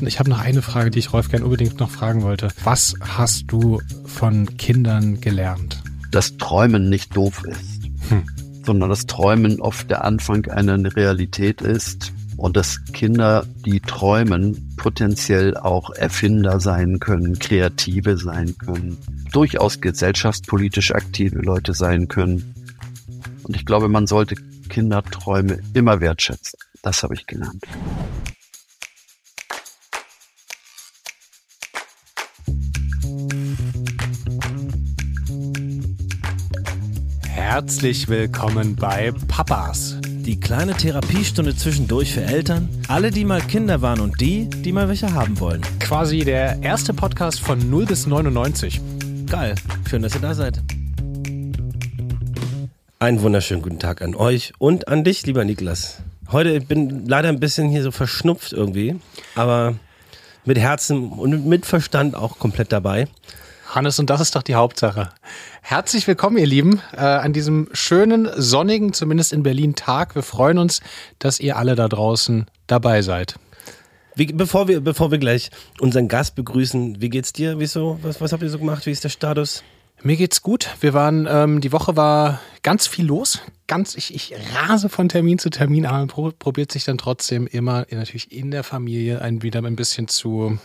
Ich habe noch eine Frage, die ich Rolf gern unbedingt noch fragen wollte. Was hast du von Kindern gelernt? Dass Träumen nicht doof ist, hm. sondern dass Träumen oft der Anfang einer Realität ist und dass Kinder, die träumen, potenziell auch Erfinder sein können, Kreative sein können, durchaus gesellschaftspolitisch aktive Leute sein können. Und ich glaube, man sollte Kinderträume immer wertschätzen. Das habe ich gelernt. Herzlich willkommen bei Papas. Die kleine Therapiestunde zwischendurch für Eltern, alle, die mal Kinder waren und die, die mal welche haben wollen. Quasi der erste Podcast von 0 bis 99. Geil, schön, dass ihr da seid. Einen wunderschönen guten Tag an euch und an dich, lieber Niklas. Heute bin leider ein bisschen hier so verschnupft irgendwie, aber mit Herzen und mit Verstand auch komplett dabei. Hannes, und das ist doch die Hauptsache. Herzlich willkommen, ihr Lieben, äh, an diesem schönen, sonnigen, zumindest in Berlin, Tag. Wir freuen uns, dass ihr alle da draußen dabei seid. Wie, bevor, wir, bevor wir gleich unseren Gast begrüßen, wie geht's dir? Wieso? Was, was habt ihr so gemacht? Wie ist der Status? Mir geht's gut. Wir waren, ähm, die Woche war ganz viel los. Ganz, ich, ich rase von Termin zu Termin, aber man probiert sich dann trotzdem immer natürlich in der Familie ein, wieder ein bisschen zu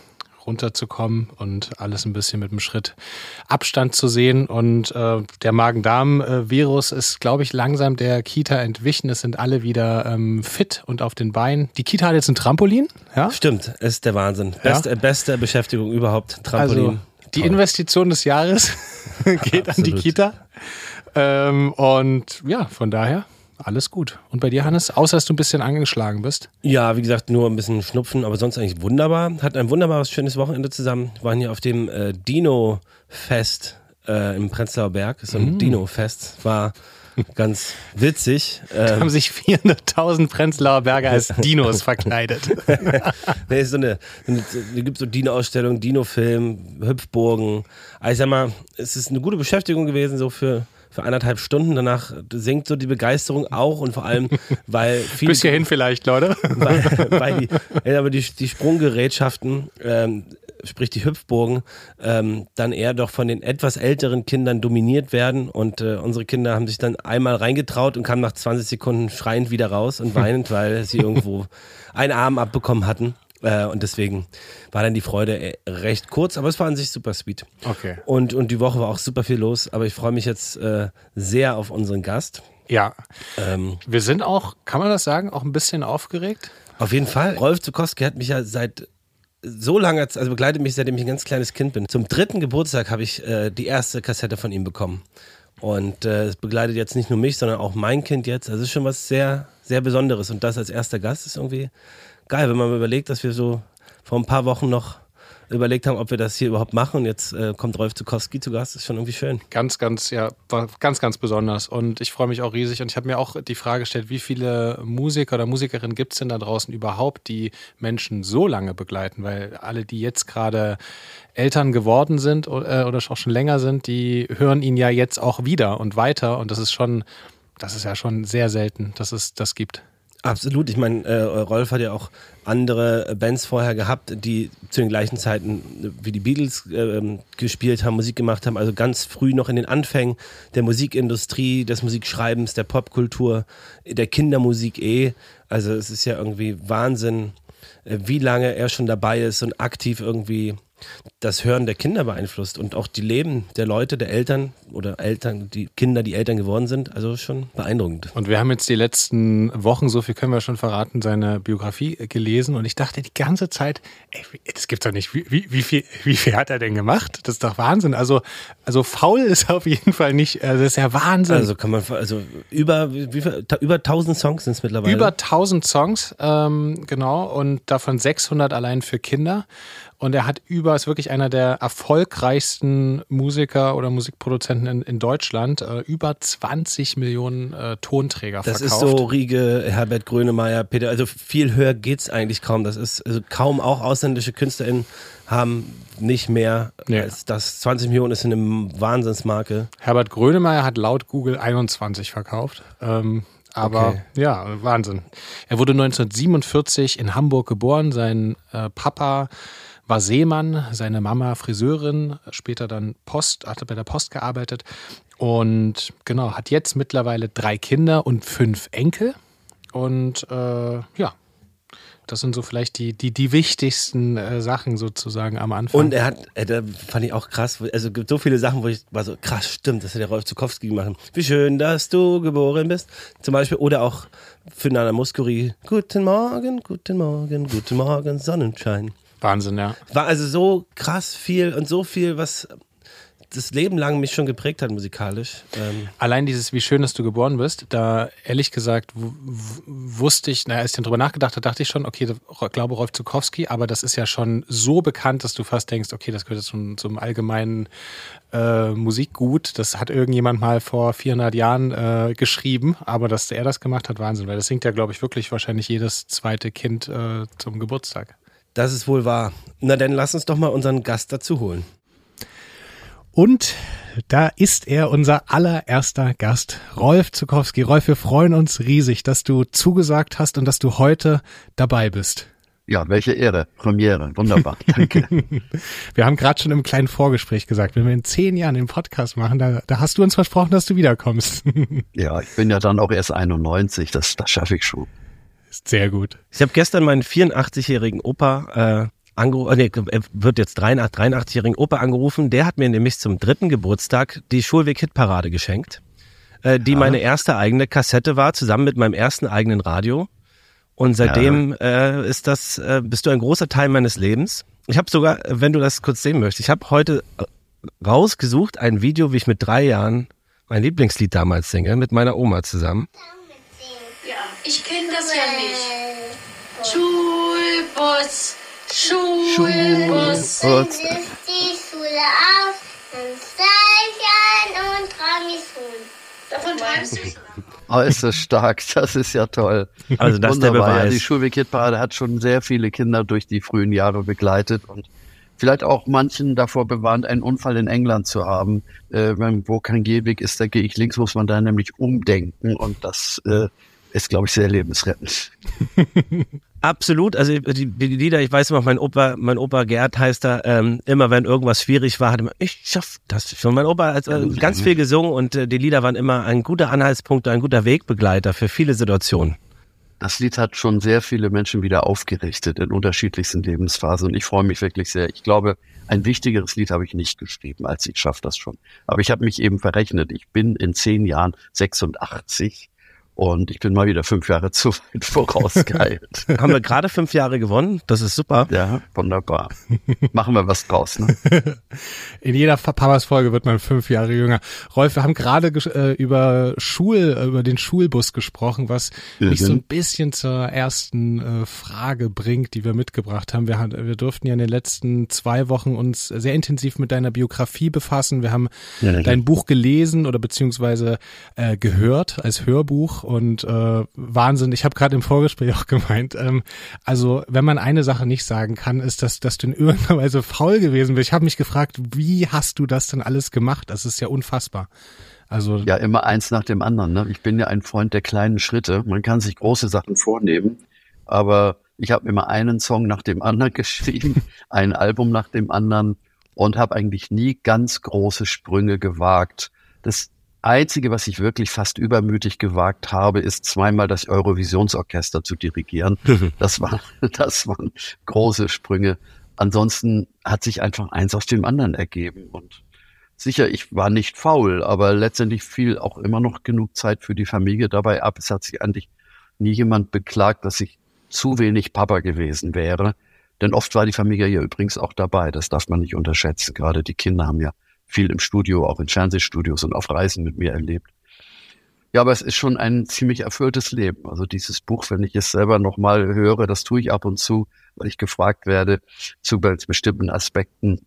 runterzukommen und alles ein bisschen mit einem Schritt Abstand zu sehen. Und äh, der Magen-Darm-Virus ist, glaube ich, langsam der Kita entwichen. Es sind alle wieder ähm, fit und auf den Beinen. Die Kita hat jetzt ein Trampolin. Ja? Stimmt, ist der Wahnsinn. Best, ja? Beste Beschäftigung überhaupt, Trampolin. Also, die Investition des Jahres geht an die Kita. Ähm, und ja, von daher alles gut. Und bei dir, Hannes? Außer, dass du ein bisschen angeschlagen bist? Ja, wie gesagt, nur ein bisschen Schnupfen, aber sonst eigentlich wunderbar. Hatten ein wunderbares, schönes Wochenende zusammen. Wir waren hier auf dem äh, Dino-Fest äh, im Prenzlauer Berg. So ein mm. Dino-Fest. War ganz witzig. Da haben sich 400.000 Prenzlauer Berger als Dinos verkleidet. nee, so eine, es gibt so Dino-Ausstellung, Dino-Film, Hüpfburgen. Also ich sag mal, es ist eine gute Beschäftigung gewesen, so für für eineinhalb Stunden. Danach sinkt so die Begeisterung auch und vor allem, weil viele. Bis hierhin vielleicht, Leute. Weil, weil die, aber die, die Sprunggerätschaften, ähm, sprich die Hüpfburgen, ähm, dann eher doch von den etwas älteren Kindern dominiert werden. Und äh, unsere Kinder haben sich dann einmal reingetraut und kamen nach 20 Sekunden schreiend wieder raus und weinend, weil sie irgendwo einen Arm abbekommen hatten. Äh, und deswegen war dann die Freude äh, recht kurz, aber es war an sich super sweet. Okay. Und, und die Woche war auch super viel los, aber ich freue mich jetzt äh, sehr auf unseren Gast. Ja. Ähm, Wir sind auch, kann man das sagen, auch ein bisschen aufgeregt? Auf jeden Fall. Rolf Zukowski hat mich ja seit so lange, also begleitet mich, seitdem ich ein ganz kleines Kind bin. Zum dritten Geburtstag habe ich äh, die erste Kassette von ihm bekommen. Und äh, es begleitet jetzt nicht nur mich, sondern auch mein Kind jetzt. Also es ist schon was sehr, sehr Besonderes. Und das als erster Gast ist irgendwie geil, wenn man überlegt, dass wir so vor ein paar Wochen noch überlegt haben, ob wir das hier überhaupt machen. Und jetzt äh, kommt Rolf Zukowski zu Gast. Ist schon irgendwie schön. Ganz, ganz, ja, war ganz, ganz besonders. Und ich freue mich auch riesig. Und ich habe mir auch die Frage gestellt, wie viele Musiker oder Musikerinnen gibt es denn da draußen überhaupt, die Menschen so lange begleiten? Weil alle, die jetzt gerade Eltern geworden sind oder, äh, oder auch schon länger sind, die hören ihn ja jetzt auch wieder und weiter. Und das ist schon, das ist ja schon sehr selten, dass es das gibt. Absolut. Ich meine, äh, Rolf hat ja auch andere Bands vorher gehabt, die zu den gleichen Zeiten wie die Beatles äh, gespielt haben, Musik gemacht haben. Also ganz früh noch in den Anfängen der Musikindustrie, des Musikschreibens, der Popkultur, der Kindermusik eh. Also es ist ja irgendwie Wahnsinn, äh, wie lange er schon dabei ist und aktiv irgendwie das Hören der Kinder beeinflusst und auch die Leben der Leute, der Eltern oder Eltern, die Kinder, die Eltern geworden sind. Also schon beeindruckend. Und wir haben jetzt die letzten Wochen, so viel können wir schon verraten, seine Biografie gelesen und ich dachte die ganze Zeit, ey, das gibt's doch nicht. Wie, wie, wie, viel, wie viel hat er denn gemacht? Das ist doch Wahnsinn. Also, also faul ist auf jeden Fall nicht, also das ist ja Wahnsinn. Also kann man, also über, wie viel, über 1000 Songs sind es mittlerweile. Über 1000 Songs, ähm, genau, und davon 600 allein für Kinder. Und er hat über, ist wirklich einer der erfolgreichsten Musiker oder Musikproduzenten in, in Deutschland, äh, über 20 Millionen äh, Tonträger das verkauft. Das ist so Riege, Herbert Grönemeyer, Peter, also viel höher geht es eigentlich kaum. Das ist also kaum auch ausländische KünstlerInnen haben nicht mehr nee. als das 20 Millionen ist eine Wahnsinnsmarke. Herbert Grönemeyer hat laut Google 21 verkauft. Ähm, Aber Okay. ja, Wahnsinn. Er wurde 1947 in Hamburg geboren. Sein äh, Papa war Seemann, seine Mama Friseurin, später dann Post, hatte bei der Post gearbeitet und genau, hat jetzt mittlerweile drei Kinder und fünf Enkel. Und äh, ja, das sind so vielleicht die, die, die wichtigsten äh, Sachen sozusagen am Anfang. Und er hat, äh, da fand ich auch krass, also es gibt so viele Sachen, wo ich war so, krass, stimmt, das hat der Rolf Zukowski gemacht. Wie schön, dass du geboren bist. Zum Beispiel, oder auch für Nana Muscuri, guten Morgen, guten Morgen, guten Morgen, Sonnenschein. Wahnsinn, ja. War also so krass viel und so viel, was das Leben lang mich schon geprägt hat musikalisch. Ähm, Allein dieses, wie schön, dass du geboren bist, da ehrlich gesagt wusste ich, naja, als ich dann drüber nachgedacht habe, dachte ich schon, okay, ich glaube Rolf Zukowski, aber das ist ja schon so bekannt, dass du fast denkst, okay, das gehört jetzt zum, zum allgemeinen äh, Musikgut. Das hat irgendjemand mal vor 400 Jahren äh, geschrieben, aber dass er das gemacht hat, Wahnsinn, weil das singt ja, glaube ich, wirklich wahrscheinlich jedes zweite Kind äh, zum Geburtstag. Das ist wohl wahr. Na dann lass uns doch mal unseren Gast dazu holen. Und da ist er, unser allererster Gast, Rolf Zukowski. Rolf, wir freuen uns riesig, dass du zugesagt hast und dass du heute dabei bist. Ja, welche Ehre. Premiere. Wunderbar. Danke. Wir haben gerade schon im kleinen Vorgespräch gesagt, wenn wir in zehn Jahren den Podcast machen, da, da hast du uns versprochen, dass du wiederkommst. ja, ich bin ja dann auch erst 91. Das, das schaffe ich schon. Ist sehr gut. Ich habe gestern meinen 84-jährigen Opa äh, angerufen, nee, er wird jetzt 83, 83-jährigen Opa angerufen. Der hat mir nämlich zum dritten Geburtstag die Schulweg-Hitparade geschenkt, äh, die meine erste eigene Kassette war, zusammen mit meinem ersten eigenen Radio. Und seitdem äh, ist das, äh, bist du ein großer Teil meines Lebens. Ich habe sogar, wenn du das kurz sehen möchtest, ich habe heute äh, rausgesucht ein Video, wie ich mit drei Jahren mein Lieblingslied damals singe, mit meiner Oma zusammen. Ich kenne das ja nicht. Schulbus, Schulbus. Schulbus. Die Schule auf, dann steig ein und mich rum. Davon träumst du? Oh, ist das stark. Das ist ja toll. Also das ist der Wunderbar. Ja, Beweis. die Schulweg-Hitparade hat schon sehr viele Kinder durch die frühen Jahre begleitet und vielleicht auch manchen davor bewarnt, einen Unfall in England zu haben. Äh, wenn- wo kein Gehweg ist, da gehe ich links, muss man da nämlich umdenken und das äh, ist, glaube ich, sehr lebensrettend. Absolut, also die, die Lieder, ich weiß immer, mein Opa, mein Opa Gerd heißt da, ähm, immer wenn irgendwas schwierig war, hat er immer, ich schaff das schon. Mein Opa hat äh, ganz viel gesungen und äh, die Lieder waren immer ein guter Anhaltspunkt, ein guter Wegbegleiter für viele Situationen. Das Lied hat schon sehr viele Menschen wieder aufgerichtet in unterschiedlichsten Lebensphasen und ich freue mich wirklich sehr. Ich glaube, ein wichtigeres Lied habe ich nicht geschrieben, als ich schaffe das schon. Aber ich habe mich eben verrechnet. Ich bin in zehn Jahren 86 und ich bin mal wieder fünf Jahre zu weit vorausgeeilt. Haben wir gerade fünf Jahre gewonnen, das ist super. ja, wunderbar. Machen wir was draus. Ne? In jeder Papas Folge wird man fünf Jahre jünger. Rolf, wir haben gerade äh, über Schul, äh, über den Schulbus gesprochen, was mich Mhm. so ein bisschen zur ersten äh, Frage bringt, die wir mitgebracht haben. Wir, haben. wir durften ja in den letzten zwei Wochen uns sehr intensiv mit deiner Biografie befassen. Wir haben ja. dein Buch gelesen oder beziehungsweise äh, gehört als Hörbuch und äh, Wahnsinn. Ich habe gerade im Vorgespräch auch gemeint, ähm, also wenn man eine Sache nicht sagen kann, ist, dass, dass du in irgendeiner Weise faul gewesen bist. Ich habe mich gefragt, wie hast du das denn alles gemacht? Das ist ja unfassbar. Also Ja, immer eins nach dem anderen. Ne? Ich bin ja ein Freund der kleinen Schritte. Man kann sich große Sachen vornehmen, aber ich habe immer einen Song nach dem anderen geschrieben, ein Album nach dem anderen und habe eigentlich nie ganz große Sprünge gewagt. Das Einzige, was ich wirklich fast übermütig gewagt habe, ist zweimal das Eurovisionsorchester zu dirigieren. Das war, das waren große Sprünge. Ansonsten hat sich einfach eins aus dem anderen ergeben und Sicher, ich war nicht faul, aber letztendlich fiel auch immer noch genug Zeit für die Familie dabei ab. Es hat sich eigentlich nie jemand beklagt, dass ich zu wenig Papa gewesen wäre. Denn oft war die Familie ja übrigens auch dabei. Das darf man nicht unterschätzen. Gerade die Kinder haben ja viel im Studio, auch in Fernsehstudios und auf Reisen mit mir erlebt. Ja, aber es ist schon ein ziemlich erfülltes Leben. Also dieses Buch, wenn ich es selber nochmal höre, das tue ich ab und zu, weil ich gefragt werde zu bestimmten Aspekten.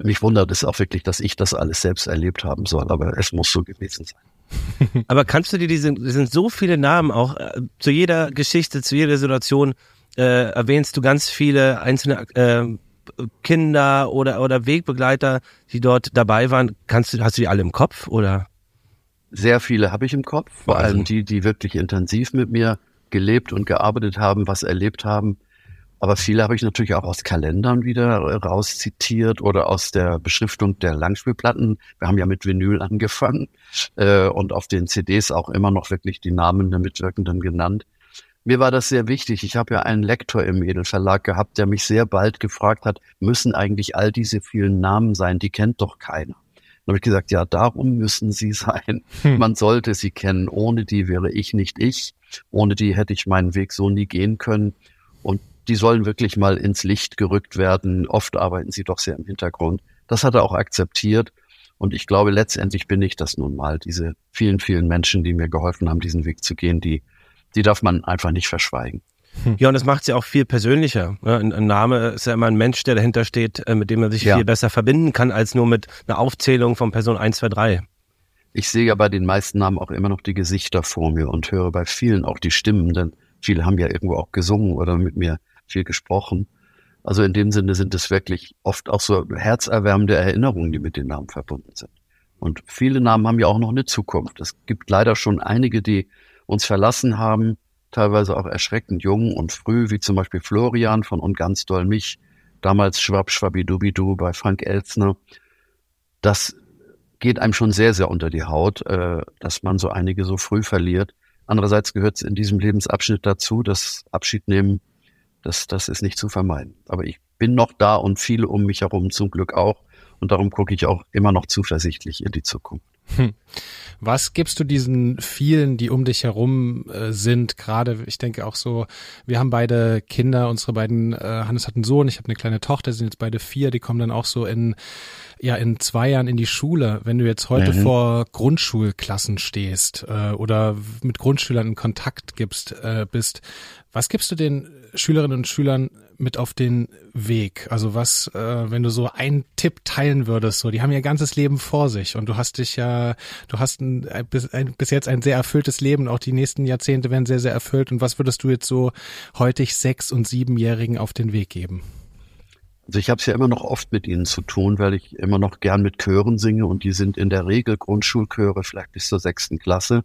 Mich wundert es auch wirklich, dass ich das alles selbst erlebt haben soll, aber es muss so gewesen sein. Aber kannst du dir diese, es sind so viele Namen auch, äh, zu jeder Geschichte, zu jeder Situation äh, erwähnst du ganz viele einzelne äh, Kinder oder, oder Wegbegleiter, die dort dabei waren. Kannst du, hast du die alle im Kopf oder? Sehr viele habe ich im Kopf, vor allem die, die wirklich intensiv mit mir gelebt und gearbeitet haben, was erlebt haben. Aber viele habe ich natürlich auch aus Kalendern wieder rauszitiert oder aus der Beschriftung der Langspielplatten. Wir haben ja mit Vinyl angefangen äh, und auf den CDs auch immer noch wirklich die Namen der Mitwirkenden genannt. Mir war das sehr wichtig. Ich habe ja einen Lektor im Edelverlag gehabt, der mich sehr bald gefragt hat, müssen eigentlich all diese vielen Namen sein? Die kennt doch keiner. Dann habe ich gesagt, ja, darum müssen sie sein. Hm. Man sollte sie kennen. Ohne die wäre ich nicht ich. Ohne die hätte ich meinen Weg so nie gehen können. Und die sollen wirklich mal ins Licht gerückt werden. Oft arbeiten sie doch sehr im Hintergrund. Das hat er auch akzeptiert. Und ich glaube, letztendlich bin ich das nun mal. Diese vielen, vielen Menschen, die mir geholfen haben, diesen Weg zu gehen, die, die darf man einfach nicht verschweigen. Ja, und das macht ja auch viel persönlicher. ne? Ein, ein Name ist ja immer ein Mensch, der dahinter steht, äh, mit dem man sich Ja. viel besser verbinden kann, als nur mit einer Aufzählung von Person 1, 2, 3. Ich sehe ja bei den meisten Namen auch immer noch die Gesichter vor mir und höre bei vielen auch die Stimmen, denn viele haben ja irgendwo auch gesungen oder mit mir viel gesprochen. Also in dem Sinne sind es wirklich oft auch so herzerwärmende Erinnerungen, die mit den Namen verbunden sind. Und viele Namen haben ja auch noch eine Zukunft. Es gibt leider schon einige, die uns verlassen haben, teilweise auch erschreckend jung und früh, wie zum Beispiel Florian von Und ganz doll mich, damals Schwab Schwabidubidu bei Frank Elzner. Das geht einem schon sehr, sehr unter die Haut, äh, dass man so einige so früh verliert. Andererseits gehört es in diesem Lebensabschnitt dazu, dass Abschied nehmen, das, das ist nicht zu vermeiden. Aber ich bin noch da und viele um mich herum zum Glück auch. Und darum gucke ich auch immer noch zuversichtlich in die Zukunft. Was gibst du diesen vielen, die um dich herum äh, sind? Gerade, ich denke auch so, wir haben beide Kinder, unsere beiden, äh, Hannes hat einen Sohn, ich habe eine kleine Tochter, sind jetzt beide vier, die kommen dann auch so in, ja, in zwei Jahren in die Schule. Wenn du jetzt heute Mhm. vor Grundschulklassen stehst äh, oder mit Grundschülern in Kontakt gibst, äh, bist, was gibst du den Schülerinnen und Schülern mit auf den Weg? Also was, äh, wenn du so einen Tipp teilen würdest, so, die haben ihr ganzes Leben vor sich und du hast dich ja, du hast ein, ein, bis, ein, bis jetzt ein sehr erfülltes Leben, auch die nächsten Jahrzehnte werden sehr, sehr erfüllt. Und was würdest du jetzt so heutig sechs- und siebenjährigen auf den Weg geben? Also ich habe es ja immer noch oft mit ihnen zu tun, weil ich immer noch gern mit Chören singe und die sind in der Regel Grundschulchöre, vielleicht bis zur sechsten Klasse.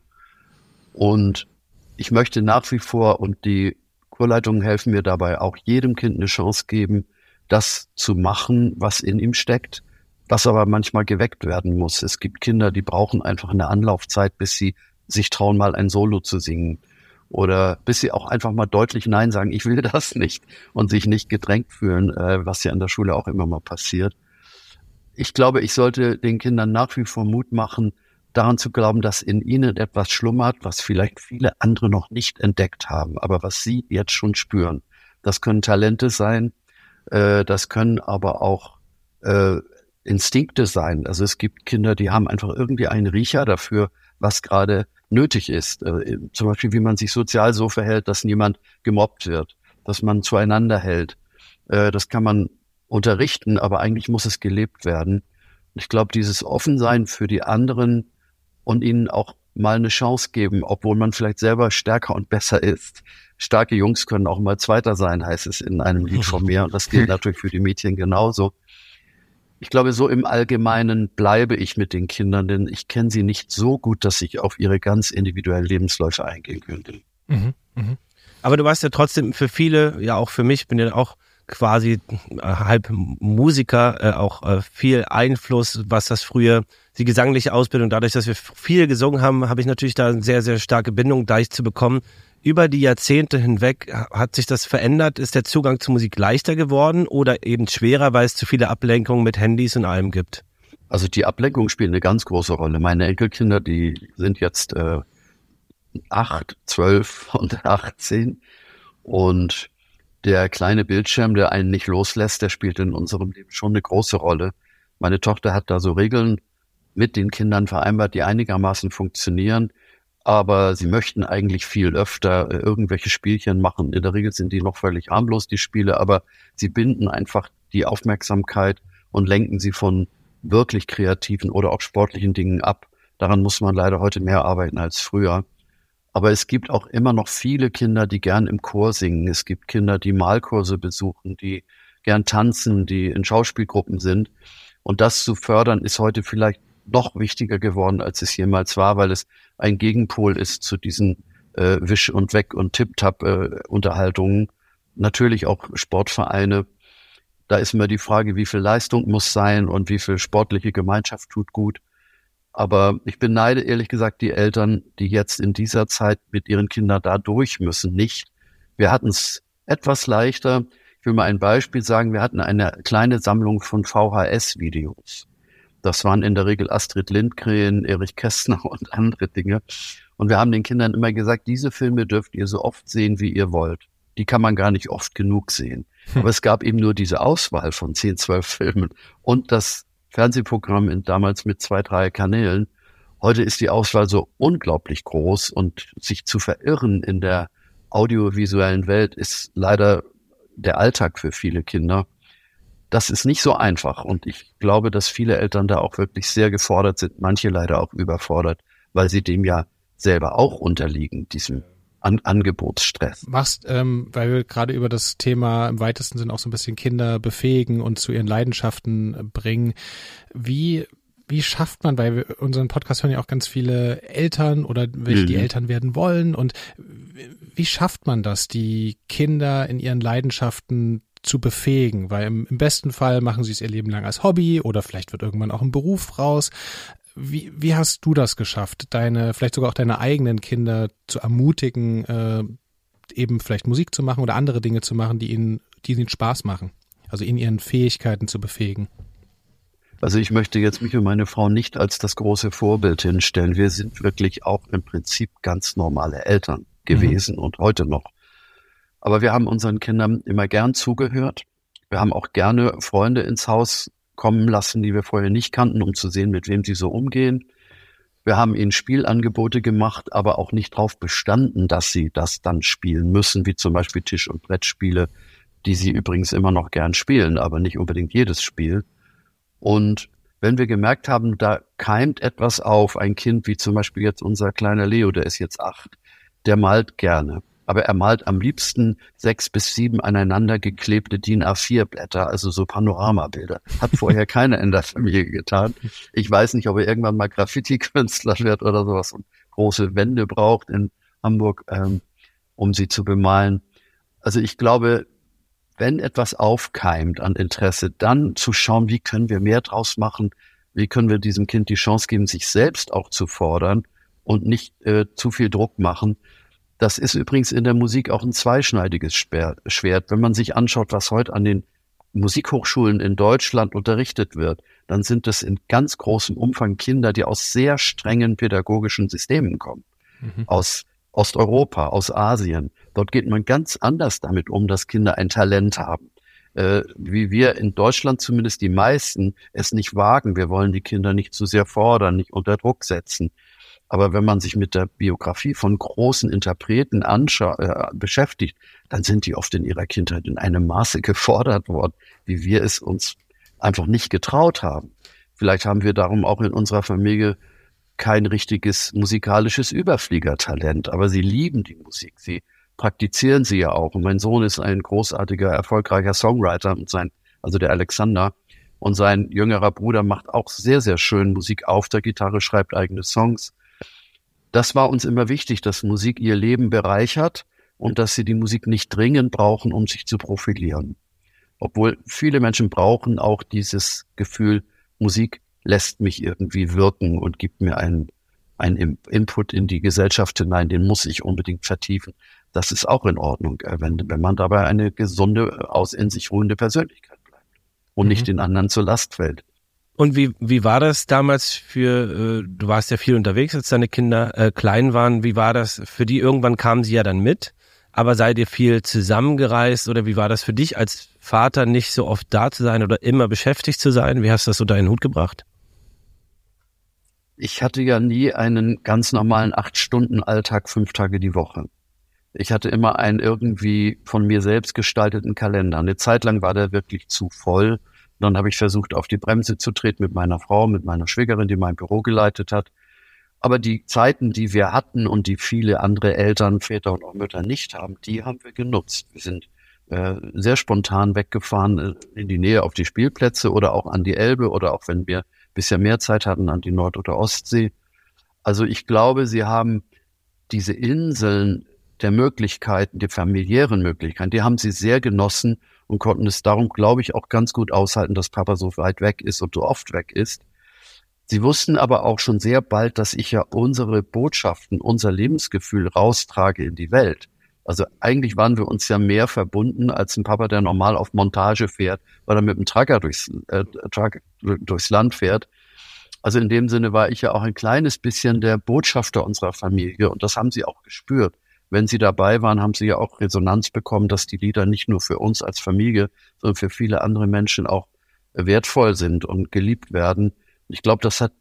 Und ich möchte nach wie vor, und die Chorleitungen helfen mir dabei, auch jedem Kind eine Chance geben, das zu machen, was in ihm steckt, was aber manchmal geweckt werden muss. Es gibt Kinder, die brauchen einfach eine Anlaufzeit, bis sie sich trauen, mal ein Solo zu singen. Oder bis sie auch einfach mal deutlich Nein sagen, ich will das nicht und sich nicht gedrängt fühlen, äh, was ja in der Schule auch immer mal passiert. Ich glaube, ich sollte den Kindern nach wie vor Mut machen, daran zu glauben, dass in ihnen etwas schlummert, was vielleicht viele andere noch nicht entdeckt haben, aber was sie jetzt schon spüren. Das können Talente sein, äh, das können aber auch äh, Instinkte sein. Also es gibt Kinder, die haben einfach irgendwie einen Riecher dafür, was gerade nötig ist. Äh, zum Beispiel, wie man sich sozial so verhält, dass niemand gemobbt wird, dass man zueinander hält. Äh, das kann man unterrichten, aber eigentlich muss es gelebt werden. Ich glaube, dieses Offensein für die anderen und ihnen auch mal eine Chance geben, obwohl man vielleicht selber stärker und besser ist. Starke Jungs können auch mal Zweiter sein, heißt es in einem Lied von mir. Und das gilt natürlich für die Mädchen genauso. Ich glaube, so im Allgemeinen bleibe ich mit den Kindern, denn ich kenne sie nicht so gut, dass ich auf ihre ganz individuellen Lebensläufe eingehen könnte. Mhm, mhm. Aber du warst ja trotzdem für viele, ja auch für mich, bin ja auch quasi äh, halb Musiker, äh, auch äh, viel Einfluss, was das früher, die gesangliche Ausbildung, dadurch, dass wir viel gesungen haben, habe ich natürlich da eine sehr, sehr starke Bindung gleich zu bekommen. Über die Jahrzehnte hinweg hat sich das verändert? Ist der Zugang zu Musik leichter geworden oder eben schwerer, weil es zu viele Ablenkungen mit Handys und allem gibt? Also die Ablenkung spielt eine ganz große Rolle. Meine Enkelkinder, die sind jetzt äh, acht, zwölf und 18 und der kleine Bildschirm, der einen nicht loslässt, der spielt in unserem Leben schon eine große Rolle. Meine Tochter hat da so Regeln mit den Kindern vereinbart, die einigermaßen funktionieren, aber sie möchten eigentlich viel öfter äh, irgendwelche Spielchen machen. In der Regel sind die noch völlig harmlos, die Spiele, aber sie binden einfach die Aufmerksamkeit und lenken sie von wirklich kreativen oder auch sportlichen Dingen ab. Daran muss man leider heute mehr arbeiten als früher. Aber es gibt auch immer noch viele Kinder, die gern im Chor singen. Es gibt Kinder, die Malkurse besuchen, die gern tanzen, die in Schauspielgruppen sind. Und das zu fördern, ist heute vielleicht noch wichtiger geworden, als es jemals war, weil es ein Gegenpol ist zu diesen äh, Wisch und Weg und Tip-Tap äh. Natürlich auch Sportvereine. Da ist immer die Frage, wie viel Leistung muss sein und wie viel sportliche Gemeinschaft tut gut. Aber ich beneide ehrlich gesagt die Eltern, die jetzt in dieser Zeit mit ihren Kindern da durch müssen, nicht. Wir hatten es etwas leichter. Ich will mal ein Beispiel sagen. Wir hatten eine kleine Sammlung von VHS-Videos. Das waren in der Regel Astrid Lindgren, Erich Kästner und andere Dinge. Und wir haben den Kindern immer gesagt, diese Filme dürft ihr so oft sehen, wie ihr wollt. Die kann man gar nicht oft genug sehen. Hm. Aber es gab eben nur diese Auswahl von 10, 12 Filmen und das Fernsehprogramm in, damals mit zwei, drei Kanälen. Heute ist die Auswahl so unglaublich groß und sich zu verirren in der audiovisuellen Welt ist leider der Alltag für viele Kinder. Das ist nicht so einfach und ich glaube, dass viele Eltern da auch wirklich sehr gefordert sind, manche leider auch überfordert, weil sie dem ja selber auch unterliegen, diesem an Angebotsstress. Machst, ähm, weil wir gerade über das Thema im weitesten Sinn auch so ein bisschen Kinder befähigen und zu ihren Leidenschaften bringen. Wie wie schafft man, weil wir unseren Podcast hören ja auch ganz viele Eltern oder welche mhm. die Eltern werden wollen und wie schafft man das, die Kinder in ihren Leidenschaften zu befähigen, weil im, im besten Fall machen sie es ihr Leben lang als Hobby oder vielleicht wird irgendwann auch ein Beruf raus. Wie, wie hast du das geschafft, deine, vielleicht sogar auch deine eigenen Kinder zu ermutigen, äh, eben vielleicht Musik zu machen oder andere Dinge zu machen, die ihnen, die ihnen Spaß machen? Also in ihren Fähigkeiten zu befähigen. Also ich möchte jetzt mich und meine Frau nicht als das große Vorbild hinstellen. Wir sind wirklich auch im Prinzip ganz normale Eltern gewesen mhm. und heute noch. Aber wir haben unseren Kindern immer gern zugehört. Wir haben auch gerne Freunde ins Haus kommen lassen, die wir vorher nicht kannten, um zu sehen, mit wem sie so umgehen. Wir haben ihnen Spielangebote gemacht, aber auch nicht darauf bestanden, dass sie das dann spielen müssen, wie zum Beispiel Tisch- und Brettspiele, die sie übrigens immer noch gern spielen, aber nicht unbedingt jedes Spiel. Und wenn wir gemerkt haben, da keimt etwas auf, ein Kind wie zum Beispiel jetzt unser kleiner Leo, der ist jetzt acht, der malt gerne aber er malt am liebsten sechs bis sieben aneinander geklebte DIN A4-Blätter, also so Panoramabilder. Hat vorher keiner in der Familie getan. Ich weiß nicht, ob er irgendwann mal Graffiti-Künstler wird oder sowas und große Wände braucht in Hamburg, ähm, um sie zu bemalen. Also ich glaube, wenn etwas aufkeimt an Interesse, dann zu schauen, wie können wir mehr draus machen, wie können wir diesem Kind die Chance geben, sich selbst auch zu fordern und nicht äh, zu viel Druck machen, das ist übrigens in der Musik auch ein zweischneidiges Schwert. Wenn man sich anschaut, was heute an den Musikhochschulen in Deutschland unterrichtet wird, dann sind es in ganz großem Umfang Kinder, die aus sehr strengen pädagogischen Systemen kommen. Mhm. Aus Osteuropa, aus Asien. Dort geht man ganz anders damit um, dass Kinder ein Talent haben. Äh, wie wir in Deutschland zumindest die meisten es nicht wagen. Wir wollen die Kinder nicht zu sehr fordern, nicht unter Druck setzen. Aber wenn man sich mit der Biografie von großen Interpreten äh, beschäftigt, dann sind die oft in ihrer Kindheit in einem Maße gefordert worden, wie wir es uns einfach nicht getraut haben. Vielleicht haben wir darum auch in unserer Familie kein richtiges musikalisches Überfliegertalent, aber sie lieben die Musik. Sie praktizieren sie ja auch. Und mein Sohn ist ein großartiger, erfolgreicher Songwriter und sein, also der Alexander. Und sein jüngerer Bruder macht auch sehr, sehr schön Musik auf der Gitarre, schreibt eigene Songs das war uns immer wichtig, dass Musik ihr Leben bereichert und dass sie die Musik nicht dringend brauchen, um sich zu profilieren. Obwohl viele Menschen brauchen auch dieses Gefühl, Musik lässt mich irgendwie wirken und gibt mir einen, einen Input in die Gesellschaft hinein, den muss ich unbedingt vertiefen. Das ist auch in Ordnung, äh, wenn, wenn man dabei eine gesunde, aus in sich ruhende Persönlichkeit bleibt und mhm. nicht den anderen zur Last fällt. Und wie, wie war das damals für, äh, du warst ja viel unterwegs, als deine Kinder äh, klein waren. Wie war das für die? Irgendwann kamen sie ja dann mit, aber seid ihr viel zusammengereist oder wie war das für dich als Vater, nicht so oft da zu sein oder immer beschäftigt zu sein? Wie hast du das unter einen Hut gebracht? Ich hatte ja nie einen ganz normalen Acht-Stunden-Alltag, fünf Tage die Woche. Ich hatte immer einen irgendwie von mir selbst gestalteten Kalender. Eine Zeit lang war der wirklich zu voll dann habe ich versucht, auf die Bremse zu treten mit meiner Frau, mit meiner Schwägerin, die mein Büro geleitet hat. Aber die Zeiten, die wir hatten und die viele andere Eltern, Väter und auch Mütter nicht haben, die haben wir genutzt. Wir sind äh, sehr spontan weggefahren äh, in die Nähe auf die Spielplätze oder auch an die Elbe oder auch wenn wir bisschen mehr Zeit hatten an die Nord- oder Ostsee. Also ich glaube, sie haben diese Inseln der Möglichkeiten, die familiären Möglichkeiten, die haben sie sehr genossen und konnten es darum, glaube ich, auch ganz gut aushalten, dass Papa so weit weg ist und so oft weg ist. Sie wussten aber auch schon sehr bald, dass ich ja unsere Botschaften, unser Lebensgefühl raustrage in die Welt. Also eigentlich waren wir uns ja mehr verbunden als ein Papa, der normal auf Montage fährt, weil er mit dem Tracker durchs, äh, Truck durchs Land fährt. Also in dem Sinne war ich ja auch ein kleines bisschen der Botschafter unserer Familie und das haben sie auch gespürt. Wenn sie dabei waren, haben sie ja auch Resonanz bekommen, dass die Lieder nicht nur für uns als Familie, sondern für viele andere Menschen auch wertvoll sind und geliebt werden. Ich glaube, das hat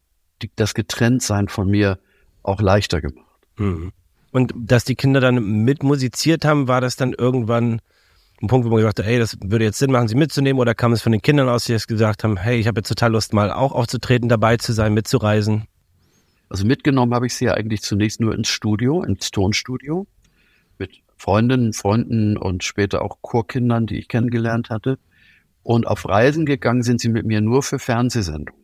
das Getrenntsein von mir auch leichter gemacht. Mhm. Und dass die Kinder dann mitmusiziert haben, war das dann irgendwann ein Punkt, wo man gesagt hat, hey, das würde jetzt Sinn machen, sie mitzunehmen? Oder kam es von den Kindern aus, die jetzt gesagt haben, hey, ich habe jetzt total Lust, mal auch aufzutreten, dabei zu sein, mitzureisen? Also mitgenommen habe ich sie ja eigentlich zunächst nur ins Studio, ins Tonstudio, mit Freundinnen, Freunden und später auch Chorkindern, die ich kennengelernt hatte. Und auf Reisen gegangen sind sie mit mir nur für Fernsehsendungen.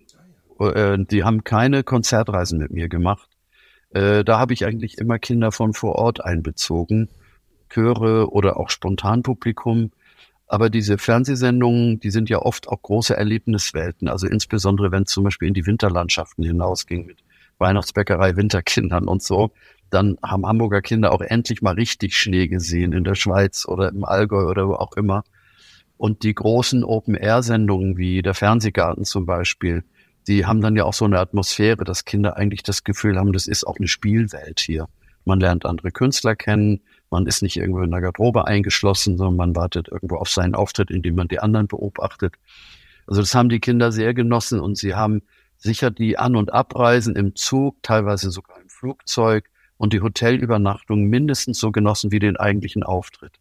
Äh, die haben keine Konzertreisen mit mir gemacht. Äh, da habe ich eigentlich immer Kinder von vor Ort einbezogen, Chöre oder auch Spontanpublikum. Aber diese Fernsehsendungen, die sind ja oft auch große Erlebniswelten. Also insbesondere, wenn es zum Beispiel in die Winterlandschaften hinausging mit Weihnachtsbäckerei, Winterkindern und so. Dann haben Hamburger Kinder auch endlich mal richtig Schnee gesehen in der Schweiz oder im Allgäu oder wo auch immer. Und die großen Open-Air-Sendungen wie der Fernsehgarten zum Beispiel, die haben dann ja auch so eine Atmosphäre, dass Kinder eigentlich das Gefühl haben, das ist auch eine Spielwelt hier. Man lernt andere Künstler kennen, man ist nicht irgendwo in der Garderobe eingeschlossen, sondern man wartet irgendwo auf seinen Auftritt, indem man die anderen beobachtet. Also das haben die Kinder sehr genossen und sie haben sicher die An- und Abreisen im Zug, teilweise sogar im Flugzeug und die Hotelübernachtung mindestens so genossen wie den eigentlichen Auftritt.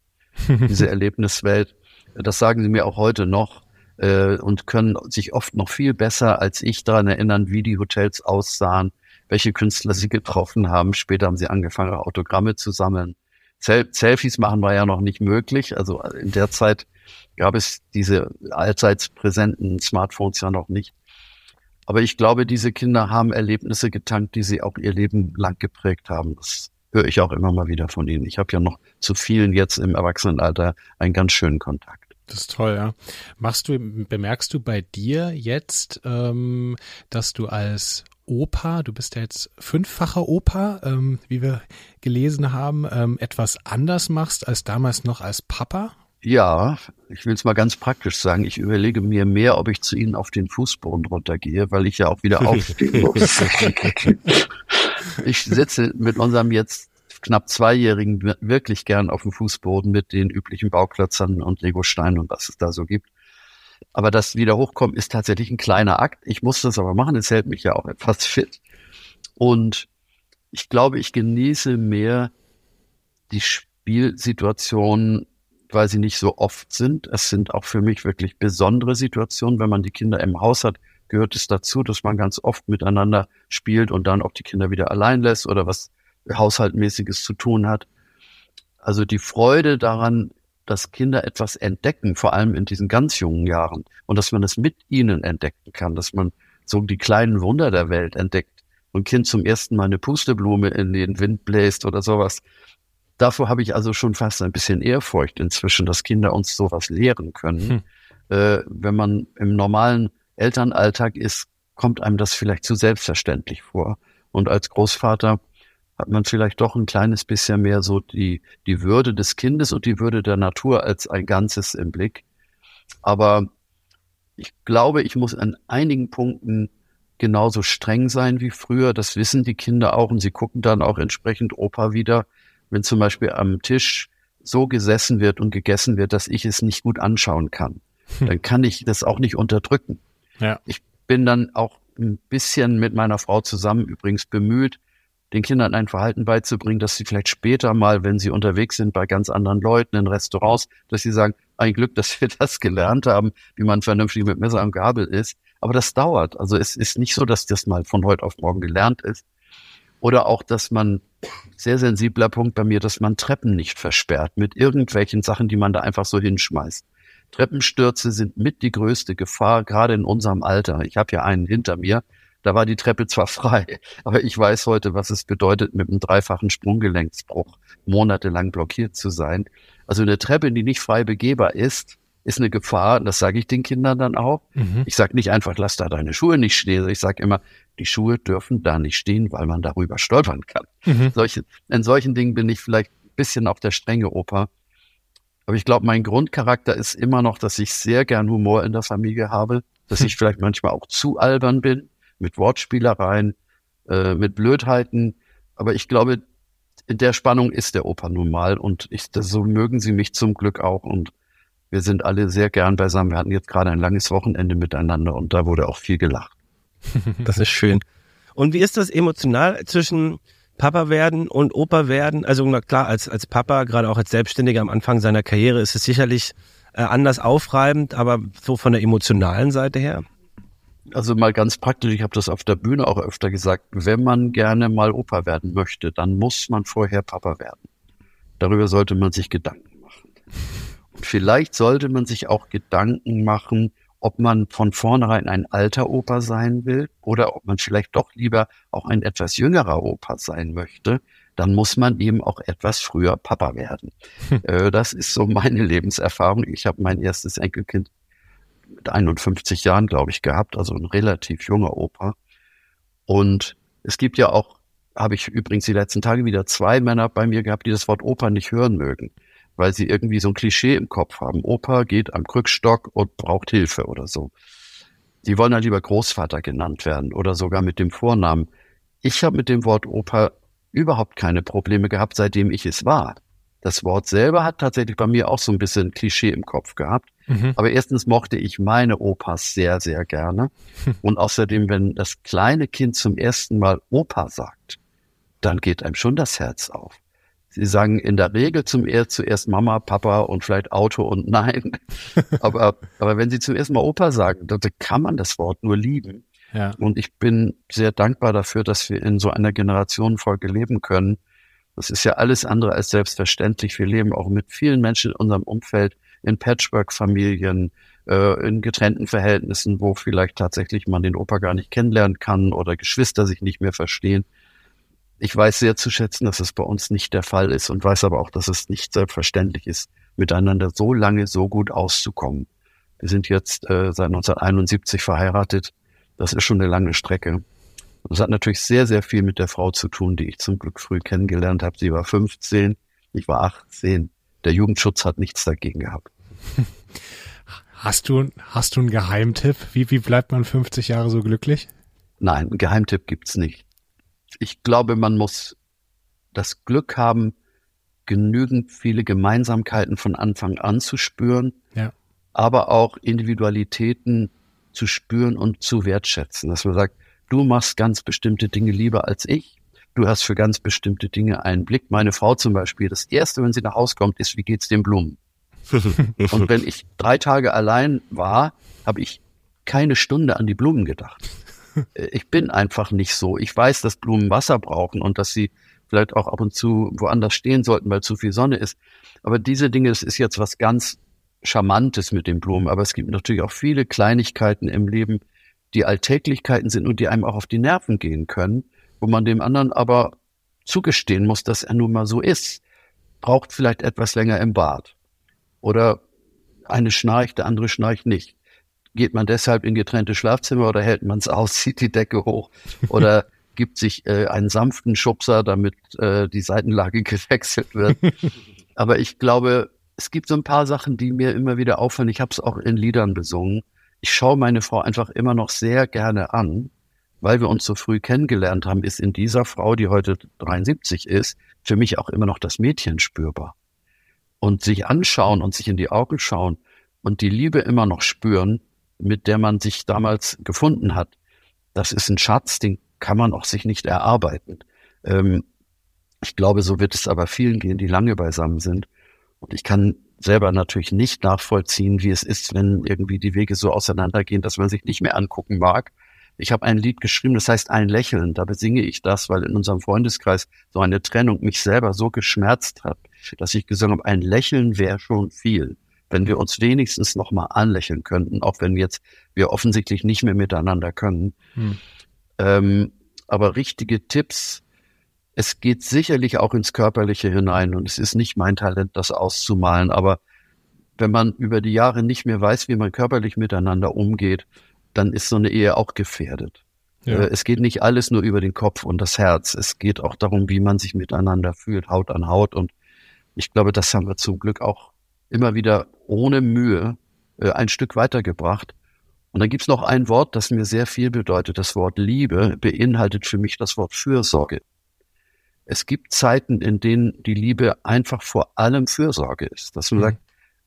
Diese Erlebniswelt, das sagen sie mir auch heute noch äh, und können sich oft noch viel besser als ich daran erinnern, wie die Hotels aussahen, welche Künstler sie getroffen haben. Später haben sie angefangen, Autogramme zu sammeln. Sel Selfies machen war ja noch nicht möglich. Also in der Zeit gab es diese allseits präsenten Smartphones ja noch nicht. Aber ich glaube, diese Kinder haben Erlebnisse getankt, die sie auch ihr Leben lang geprägt haben. Das höre ich auch immer mal wieder von ihnen. Ich habe ja noch zu vielen jetzt im Erwachsenenalter einen ganz schönen Kontakt. Das ist toll, ja. Machst du, bemerkst du bei dir jetzt, ähm, dass du als Opa, du bist ja jetzt fünffacher Opa, ähm, wie wir gelesen haben, ähm, etwas anders machst als damals noch als Papa? Ja, ich will es mal ganz praktisch sagen. Ich überlege mir mehr, ob ich zu Ihnen auf den Fußboden runtergehe, weil ich ja auch wieder aufstehen muss. ich sitze mit unserem jetzt knapp Zweijährigen wirklich gern auf dem Fußboden mit den üblichen Bauklötzern und Legosteinen und was es da so gibt. Aber das wieder hochkommen ist tatsächlich ein kleiner Akt. Ich muss das aber machen. Es hält mich ja auch etwas fit. Und ich glaube, ich genieße mehr die Spielsituationen, weil sie nicht so oft sind. Es sind auch für mich wirklich besondere Situationen. Wenn man die Kinder im Haus hat, gehört es dazu, dass man ganz oft miteinander spielt und dann auch die Kinder wieder allein lässt oder was Haushaltmäßiges zu tun hat. Also die Freude daran, dass Kinder etwas entdecken, vor allem in diesen ganz jungen Jahren, und dass man es mit ihnen entdecken kann, dass man so die kleinen Wunder der Welt entdeckt und Kind zum ersten Mal eine Pusteblume in den Wind bläst oder sowas. Davor habe ich also schon fast ein bisschen Ehrfurcht inzwischen, dass Kinder uns sowas lehren können. Hm. Äh, wenn man im normalen Elternalltag ist, kommt einem das vielleicht zu selbstverständlich vor. Und als Großvater hat man vielleicht doch ein kleines bisschen mehr so die, die Würde des Kindes und die Würde der Natur als ein Ganzes im Blick. Aber ich glaube, ich muss an einigen Punkten genauso streng sein wie früher. Das wissen die Kinder auch und sie gucken dann auch entsprechend Opa wieder, wenn zum Beispiel am Tisch so gesessen wird und gegessen wird, dass ich es nicht gut anschauen kann. Hm. Dann kann ich das auch nicht unterdrücken. Ja. Ich bin dann auch ein bisschen mit meiner Frau zusammen übrigens bemüht, den Kindern ein Verhalten beizubringen, dass sie vielleicht später mal, wenn sie unterwegs sind bei ganz anderen Leuten in Restaurants, dass sie sagen, ein Glück, dass wir das gelernt haben, wie man vernünftig mit Messer und Gabel ist. Aber das dauert. Also es ist nicht so, dass das mal von heute auf morgen gelernt ist. Oder auch, dass man, sehr sensibler Punkt bei mir, dass man Treppen nicht versperrt mit irgendwelchen Sachen, die man da einfach so hinschmeißt. Treppenstürze sind mit die größte Gefahr, gerade in unserem Alter. Ich habe ja einen hinter mir. Da war die Treppe zwar frei, aber ich weiß heute, was es bedeutet, mit einem dreifachen Sprunggelenksbruch monatelang blockiert zu sein. Also eine Treppe, die nicht frei begehbar ist, ist eine Gefahr. Das sage ich den Kindern dann auch. Mhm. Ich sage nicht einfach, lass da deine Schuhe nicht stehen. Ich sage immer, die Schuhe dürfen da nicht stehen, weil man darüber stolpern kann. Mhm. Solche, in solchen Dingen bin ich vielleicht ein bisschen auf der strenge Opa. Aber ich glaube, mein Grundcharakter ist immer noch, dass ich sehr gern Humor in der Familie habe, dass ich vielleicht manchmal auch zu albern bin, mit Wortspielereien, äh, mit Blödheiten. Aber ich glaube, in der Spannung ist der Opa nun mal und ich, das, so mögen sie mich zum Glück auch und wir sind alle sehr gern beisammen. Wir hatten jetzt gerade ein langes Wochenende miteinander und da wurde auch viel gelacht. Das ist schön. Und wie ist das emotional zwischen Papa werden und Opa werden? Also na klar, als, als Papa, gerade auch als Selbstständiger am Anfang seiner Karriere, ist es sicherlich äh, anders aufreibend, aber so von der emotionalen Seite her? Also mal ganz praktisch, ich habe das auf der Bühne auch öfter gesagt, wenn man gerne mal Opa werden möchte, dann muss man vorher Papa werden. Darüber sollte man sich Gedanken machen. Und vielleicht sollte man sich auch Gedanken machen, ob man von vornherein ein alter Opa sein will oder ob man vielleicht doch lieber auch ein etwas jüngerer Opa sein möchte, dann muss man eben auch etwas früher Papa werden. Hm. Das ist so meine Lebenserfahrung. Ich habe mein erstes Enkelkind mit 51 Jahren, glaube ich, gehabt, also ein relativ junger Opa. Und es gibt ja auch, habe ich übrigens die letzten Tage wieder zwei Männer bei mir gehabt, die das Wort Opa nicht hören mögen weil sie irgendwie so ein Klischee im Kopf haben. Opa geht am Krückstock und braucht Hilfe oder so. Die wollen dann lieber Großvater genannt werden oder sogar mit dem Vornamen. Ich habe mit dem Wort Opa überhaupt keine Probleme gehabt, seitdem ich es war. Das Wort selber hat tatsächlich bei mir auch so ein bisschen Klischee im Kopf gehabt. Mhm. Aber erstens mochte ich meine Opas sehr, sehr gerne. Und außerdem, wenn das kleine Kind zum ersten Mal Opa sagt, dann geht einem schon das Herz auf. Sie sagen in der Regel zum er zuerst Mama, Papa und vielleicht Auto und Nein. aber, aber wenn Sie zum ersten Mal Opa sagen, dann kann man das Wort nur lieben. Ja. Und ich bin sehr dankbar dafür, dass wir in so einer Generationenfolge leben können. Das ist ja alles andere als selbstverständlich. Wir leben auch mit vielen Menschen in unserem Umfeld, in Patchwork-Familien, äh, in getrennten Verhältnissen, wo vielleicht tatsächlich man den Opa gar nicht kennenlernen kann oder Geschwister sich nicht mehr verstehen ich weiß sehr zu schätzen, dass es bei uns nicht der Fall ist und weiß aber auch, dass es nicht selbstverständlich ist, miteinander so lange so gut auszukommen. Wir sind jetzt äh, seit 1971 verheiratet. Das ist schon eine lange Strecke. Das hat natürlich sehr, sehr viel mit der Frau zu tun, die ich zum Glück früh kennengelernt habe. Sie war 15, ich war 18. Der Jugendschutz hat nichts dagegen gehabt. Hast du, hast du einen Geheimtipp? Wie, wie bleibt man 50 Jahre so glücklich? Nein, einen Geheimtipp gibt's nicht ich glaube, man muss das Glück haben, genügend viele Gemeinsamkeiten von Anfang an zu spüren, ja. aber auch Individualitäten zu spüren und zu wertschätzen. Dass man sagt, du machst ganz bestimmte Dinge lieber als ich. Du hast für ganz bestimmte Dinge einen Blick. Meine Frau zum Beispiel, das erste, wenn sie nach Hause kommt, ist, wie geht's den Blumen? und wenn ich drei Tage allein war, habe ich keine Stunde an die Blumen gedacht. Ich bin einfach nicht so. Ich weiß, dass Blumen Wasser brauchen und dass sie vielleicht auch ab und zu woanders stehen sollten, weil zu viel Sonne ist. Aber diese Dinge, das ist jetzt was ganz Charmantes mit den Blumen. Aber es gibt natürlich auch viele Kleinigkeiten im Leben, die Alltäglichkeiten sind und die einem auch auf die Nerven gehen können, wo man dem anderen aber zugestehen muss, dass er nun mal so ist. Braucht vielleicht etwas länger im Bad. Oder eine schnarcht, der andere schnarcht nicht. Geht man deshalb in getrennte Schlafzimmer oder hält man es aus, zieht die Decke hoch oder gibt sich äh, einen sanften Schubser, damit äh, die Seitenlage gewechselt wird. Aber ich glaube, es gibt so ein paar Sachen, die mir immer wieder auffallen. Ich habe es auch in Liedern besungen. Ich schaue meine Frau einfach immer noch sehr gerne an, weil wir uns so früh kennengelernt haben, ist in dieser Frau, die heute 73 ist, für mich auch immer noch das Mädchen spürbar. Und sich anschauen und sich in die Augen schauen und die Liebe immer noch spüren, mit der man sich damals gefunden hat. Das ist ein Schatz, den kann man auch sich nicht erarbeiten. Ähm, ich glaube, so wird es aber vielen gehen, die lange beisammen sind. Und ich kann selber natürlich nicht nachvollziehen, wie es ist, wenn irgendwie die Wege so auseinandergehen, dass man sich nicht mehr angucken mag. Ich habe ein Lied geschrieben, das heißt Ein Lächeln. Da besinge ich das, weil in unserem Freundeskreis so eine Trennung mich selber so geschmerzt hat, dass ich gesagt habe, ein Lächeln wäre schon viel. Wenn wir uns wenigstens noch mal anlächeln könnten, auch wenn jetzt wir offensichtlich nicht mehr miteinander können. Hm. Ähm, aber richtige Tipps, es geht sicherlich auch ins Körperliche hinein und es ist nicht mein Talent, das auszumalen, aber wenn man über die Jahre nicht mehr weiß, wie man körperlich miteinander umgeht, dann ist so eine Ehe auch gefährdet. Ja. Äh, es geht nicht alles nur über den Kopf und das Herz. Es geht auch darum, wie man sich miteinander fühlt, Haut an Haut. Und ich glaube, das haben wir zum Glück auch immer wieder ohne Mühe äh, ein Stück weitergebracht. Und dann gibt's noch ein Wort, das mir sehr viel bedeutet. Das Wort Liebe beinhaltet für mich das Wort Fürsorge. Es gibt Zeiten, in denen die Liebe einfach vor allem Fürsorge ist. Dass man mhm. sagt,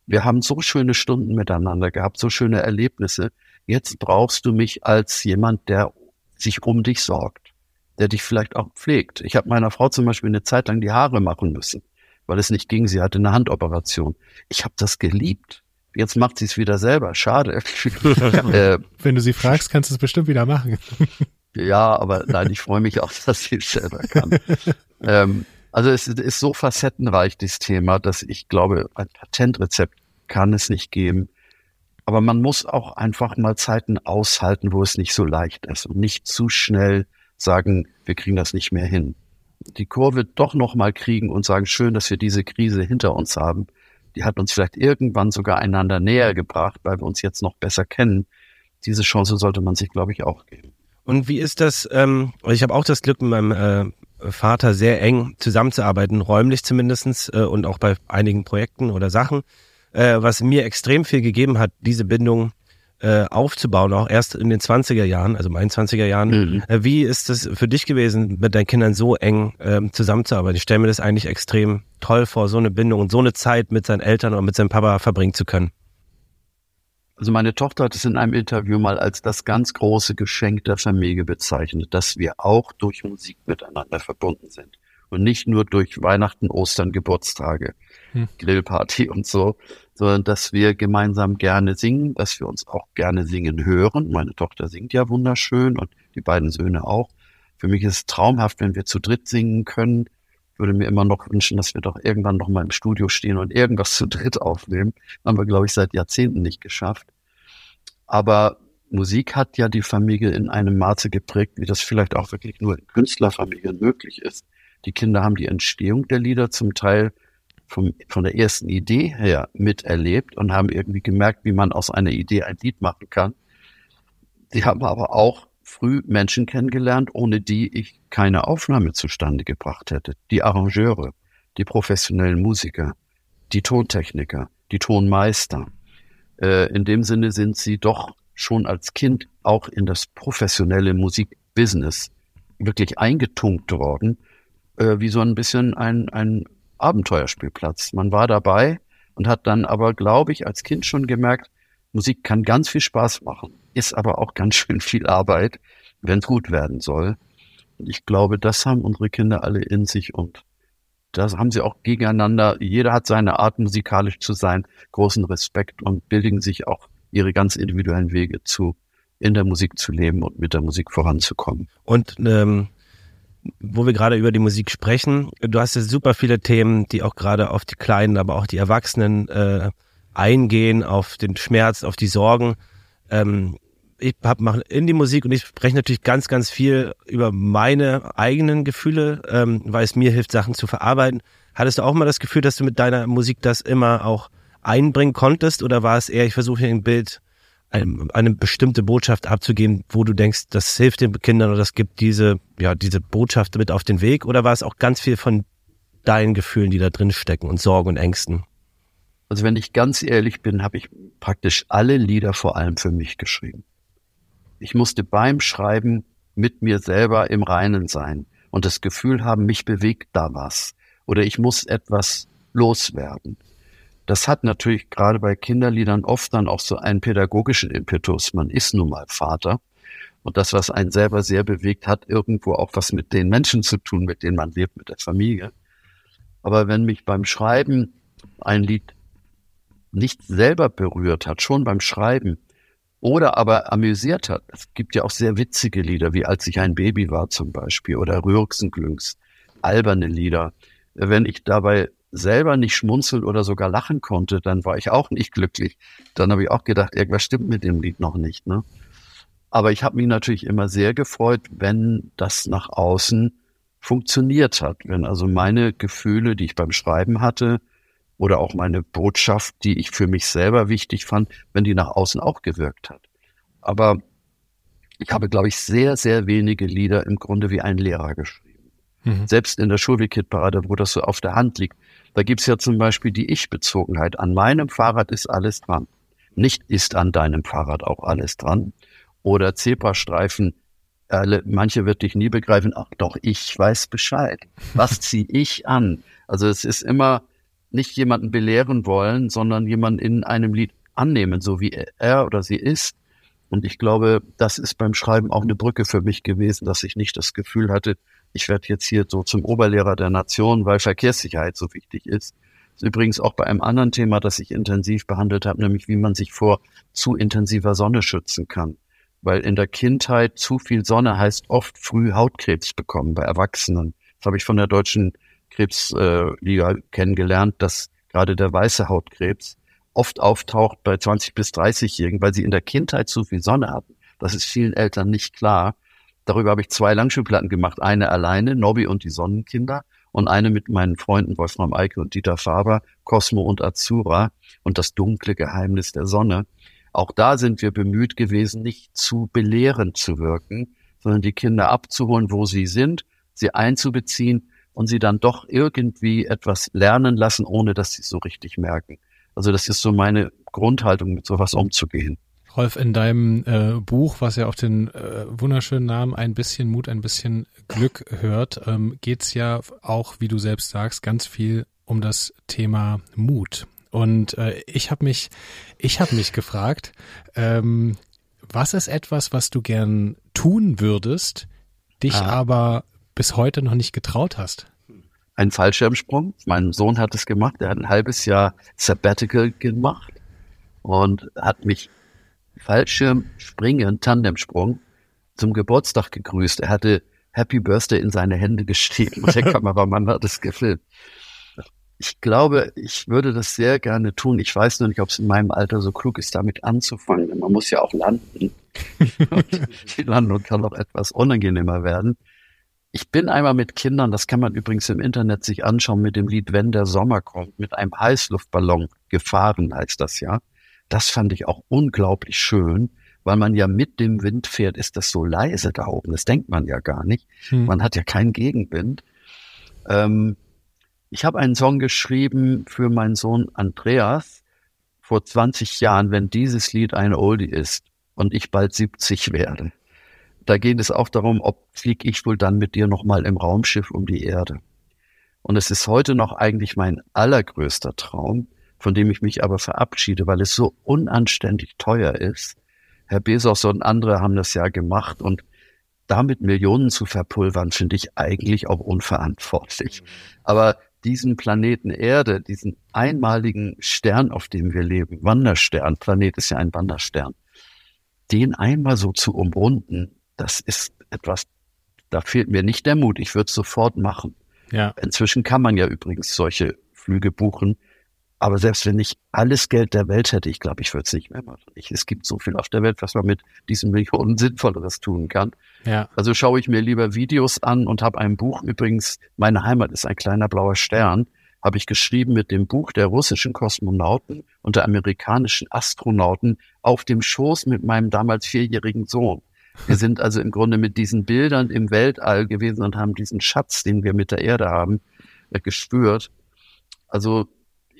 wir haben so schöne Stunden miteinander gehabt, so schöne Erlebnisse. Jetzt brauchst du mich als jemand, der sich um dich sorgt, der dich vielleicht auch pflegt. Ich habe meiner Frau zum Beispiel eine Zeit lang die Haare machen müssen, weil es nicht ging. Sie hatte eine Handoperation. Ich habe das geliebt. Jetzt macht sie es wieder selber. Schade. äh, Wenn du sie fragst, kannst du es bestimmt wieder machen. ja, aber nein, ich freue mich auch, dass sie es selber kann. ähm, also es ist so facettenreich, dieses Thema, dass ich glaube, ein Patentrezept kann es nicht geben. Aber man muss auch einfach mal Zeiten aushalten, wo es nicht so leicht ist und nicht zu schnell sagen, wir kriegen das nicht mehr hin. Die Kurve doch noch mal kriegen und sagen, schön, dass wir diese Krise hinter uns haben. Die hat uns vielleicht irgendwann sogar einander näher gebracht, weil wir uns jetzt noch besser kennen. Diese Chance sollte man sich, glaube ich, auch geben. Und wie ist das? Ähm, ich habe auch das Glück, mit meinem äh, Vater sehr eng zusammenzuarbeiten, räumlich zumindestens äh, und auch bei einigen Projekten oder Sachen äh, was mir extrem viel gegeben hat, diese Bindung äh, aufzubauen, auch erst in den 20er Jahren, also meinen 20er Jahren. Mhm. Äh, wie ist es für dich gewesen, mit deinen Kindern so eng ähm, zusammenzuarbeiten? Ich stelle mir das eigentlich extrem toll vor, so eine Bindung und so eine Zeit mit seinen Eltern oder mit seinem Papa verbringen zu können. Also meine Tochter hat es in einem Interview mal als das ganz große Geschenk der Familie bezeichnet, dass wir auch durch Musik miteinander verbunden sind und nicht nur durch Weihnachten, Ostern, Geburtstage hm. Grillparty und so, sondern dass wir gemeinsam gerne singen, dass wir uns auch gerne singen hören. Meine Tochter singt ja wunderschön und die beiden Söhne auch. Für mich ist es traumhaft, wenn wir zu dritt singen können. Ich würde mir immer noch wünschen, dass wir doch irgendwann noch mal im Studio stehen und irgendwas zu dritt aufnehmen. Haben wir, glaube ich, seit Jahrzehnten nicht geschafft. Aber Musik hat ja die Familie in einem Maße geprägt, wie das vielleicht auch wirklich nur in Künstlerfamilien möglich ist. Die Kinder haben die Entstehung der Lieder zum Teil vom, von der ersten Idee her miterlebt und haben irgendwie gemerkt, wie man aus einer Idee ein Lied machen kann. Sie haben aber auch früh Menschen kennengelernt, ohne die ich keine Aufnahme zustande gebracht hätte. Die Arrangeure, die professionellen Musiker, die Tontechniker, die Tonmeister. Äh, in dem Sinne sind sie doch schon als Kind auch in das professionelle Musikbusiness wirklich eingetunkt worden, äh, wie so ein bisschen ein, ein Abenteuerspielplatz. Man war dabei und hat dann aber, glaube ich, als Kind schon gemerkt, Musik kann ganz viel Spaß machen, ist aber auch ganz schön viel Arbeit, wenn es gut werden soll. Und ich glaube, das haben unsere Kinder alle in sich und das haben sie auch gegeneinander. Jeder hat seine Art, musikalisch zu sein, großen Respekt und bilden sich auch ihre ganz individuellen Wege zu, in der Musik zu leben und mit der Musik voranzukommen. Und ähm, wo wir gerade über die Musik sprechen, du hast ja super viele Themen, die auch gerade auf die Kleinen, aber auch die Erwachsenen äh, eingehen, auf den Schmerz, auf die Sorgen. Ähm, ich hab, mache Indie-Musik und ich spreche natürlich ganz, ganz viel über meine eigenen Gefühle, ähm, weil es mir hilft, Sachen zu verarbeiten. Hattest du auch mal das Gefühl, dass du mit deiner Musik das immer auch einbringen konntest oder war es eher, ich versuche hier ein Bild eine, bestimmte Botschaft abzugeben, wo du denkst, das hilft den Kindern oder das gibt diese, ja, diese Botschaft mit auf den Weg? Oder war es auch ganz viel von deinen Gefühlen, die da drin stecken und Sorgen und Ängsten? Also wenn ich ganz ehrlich bin, habe ich praktisch alle Lieder vor allem für mich geschrieben. Ich musste beim Schreiben mit mir selber im Reinen sein und das Gefühl haben, mich bewegt da was. Oder ich muss etwas loswerden. Das hat natürlich gerade bei Kinderliedern oft dann auch so einen pädagogischen Impetus. Man ist nun mal Vater. Und das, was einen selber sehr bewegt, hat irgendwo auch was mit den Menschen zu tun, mit denen man lebt, mit der Familie. Aber wenn mich beim Schreiben ein Lied nicht selber berührt hat, schon beim Schreiben, oder aber amüsiert hat. Es gibt ja auch sehr witzige Lieder, wie Als ich ein Baby war zum Beispiel, oder Rührksenglüngs, alberne Lieder. Wenn ich dabei selber nicht schmunzeln oder sogar lachen konnte, dann war ich auch nicht glücklich. Dann habe ich auch gedacht, irgendwas stimmt mit dem Lied noch nicht. Ne? Aber ich habe mich natürlich immer sehr gefreut, wenn das nach außen funktioniert hat. Wenn also meine Gefühle, die ich beim Schreiben hatte, oder auch meine Botschaft, die ich für mich selber wichtig fand, wenn die nach außen auch gewirkt hat. Aber ich habe, glaube ich, sehr, sehr wenige Lieder im Grunde wie ein Lehrer geschrieben. Mhm. Selbst in der Schulwikit-Parade, wo das so auf der Hand liegt. Da gibt's ja zum Beispiel die Ich-Bezogenheit. An meinem Fahrrad ist alles dran. Nicht ist an deinem Fahrrad auch alles dran. Oder Zebrastreifen, alle, manche wird dich nie begreifen, ach doch, ich weiß Bescheid. Was ziehe ich an? Also es ist immer nicht jemanden belehren wollen, sondern jemanden in einem Lied annehmen, so wie er oder sie ist. Und ich glaube, das ist beim Schreiben auch eine Brücke für mich gewesen, dass ich nicht das Gefühl hatte, ich werde jetzt hier so zum Oberlehrer der Nation, weil Verkehrssicherheit so wichtig ist. Ist übrigens auch bei einem anderen Thema, das ich intensiv behandelt habe, nämlich wie man sich vor zu intensiver Sonne schützen kann. Weil in der Kindheit zu viel Sonne heißt oft früh Hautkrebs bekommen bei Erwachsenen. Das habe ich von der Deutschen Krebsliga kennengelernt, dass gerade der weiße Hautkrebs oft auftaucht bei 20 bis 30-Jährigen, weil sie in der Kindheit zu viel Sonne hatten. Das ist vielen Eltern nicht klar. Darüber habe ich zwei Langspielplatten gemacht. Eine alleine, Nobby und die Sonnenkinder, und eine mit meinen Freunden Wolfram Eike und Dieter Faber, Cosmo und Azura und das dunkle Geheimnis der Sonne. Auch da sind wir bemüht gewesen, nicht zu belehrend zu wirken, sondern die Kinder abzuholen, wo sie sind, sie einzubeziehen und sie dann doch irgendwie etwas lernen lassen, ohne dass sie es so richtig merken. Also das ist so meine Grundhaltung, mit sowas umzugehen. Rolf, in deinem äh, Buch, was ja auf den äh, wunderschönen Namen Ein bisschen Mut, ein bisschen Glück hört, ähm, geht ja auch, wie du selbst sagst, ganz viel um das Thema Mut. Und äh, ich habe mich, ich habe mich gefragt, ähm, was ist etwas, was du gern tun würdest, dich ah. aber bis heute noch nicht getraut hast? Ein Fallschirmsprung. Mein Sohn hat es gemacht. Er hat ein halbes Jahr Sabbatical gemacht und hat mich Fallschirmspringen, Tandemsprung zum Geburtstag gegrüßt. Er hatte Happy Birthday in seine Hände geschrieben und der Kameramann hat es gefilmt. Ich glaube, ich würde das sehr gerne tun. Ich weiß nur nicht, ob es in meinem Alter so klug ist, damit anzufangen. Man muss ja auch landen. die Landung kann auch etwas unangenehmer werden. Ich bin einmal mit Kindern, das kann man übrigens im Internet sich anschauen, mit dem Lied Wenn der Sommer kommt, mit einem Heißluftballon gefahren, heißt das ja. Das fand ich auch unglaublich schön, weil man ja mit dem Wind fährt, ist das so leise da oben. Das denkt man ja gar nicht. Hm. Man hat ja keinen Gegenwind. Ähm, ich habe einen Song geschrieben für meinen Sohn Andreas vor 20 Jahren, wenn dieses Lied ein Oldie ist und ich bald 70 werde. Da geht es auch darum, ob fliege ich wohl dann mit dir nochmal im Raumschiff um die Erde. Und es ist heute noch eigentlich mein allergrößter Traum, von dem ich mich aber verabschiede, weil es so unanständig teuer ist. Herr Bezos und andere haben das ja gemacht und damit Millionen zu verpulvern, finde ich eigentlich auch unverantwortlich. Aber diesen Planeten Erde, diesen einmaligen Stern, auf dem wir leben, Wanderstern, Planet ist ja ein Wanderstern, den einmal so zu umrunden, das ist etwas, da fehlt mir nicht der Mut. Ich würde es sofort machen. Ja. Inzwischen kann man ja übrigens solche Flüge buchen. Aber selbst wenn ich alles Geld der Welt hätte, ich glaube, ich würde es nicht mehr machen. Ich, es gibt so viel auf der Welt, was man mit diesen Millionen Sinnvolleres tun kann. Ja. Also schaue ich mir lieber Videos an und habe ein Buch. Übrigens, meine Heimat ist ein kleiner blauer Stern. Habe ich geschrieben mit dem Buch der russischen Kosmonauten und der amerikanischen Astronauten auf dem Schoß mit meinem damals vierjährigen Sohn. Wir sind also im Grunde mit diesen Bildern im Weltall gewesen und haben diesen Schatz, den wir mit der Erde haben, äh, gespürt. Also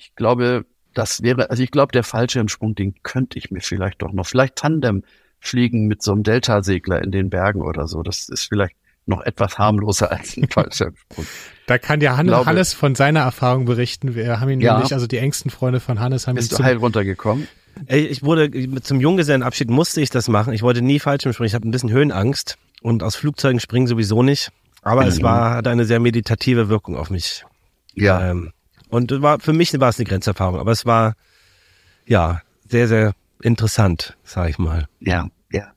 ich glaube, das wäre, also ich glaube, der Fallschirmsprung, den könnte ich mir vielleicht doch noch, vielleicht Tandem fliegen mit so einem Delta-Segler in den Bergen oder so. Das ist vielleicht noch etwas harmloser als ein Fallschirmsprung. Da kann ja Hannes, glaube, Hannes von seiner Erfahrung berichten. Wir haben ihn ja, nämlich, also die engsten Freunde von Hannes haben Bist ihn du heil runtergekommen? Ey, ich wurde zum Junggesellenabschied musste ich das machen. Ich wollte nie Fallschirmspringen. Ich habe ein bisschen Höhenangst und aus Flugzeugen springen sowieso nicht. Aber mhm. es war hatte eine sehr meditative Wirkung auf mich. Ja. Ähm, und war für mich war es eine Grenzerfahrung, aber es war ja sehr sehr interessant, sag ich mal. Ja, ja.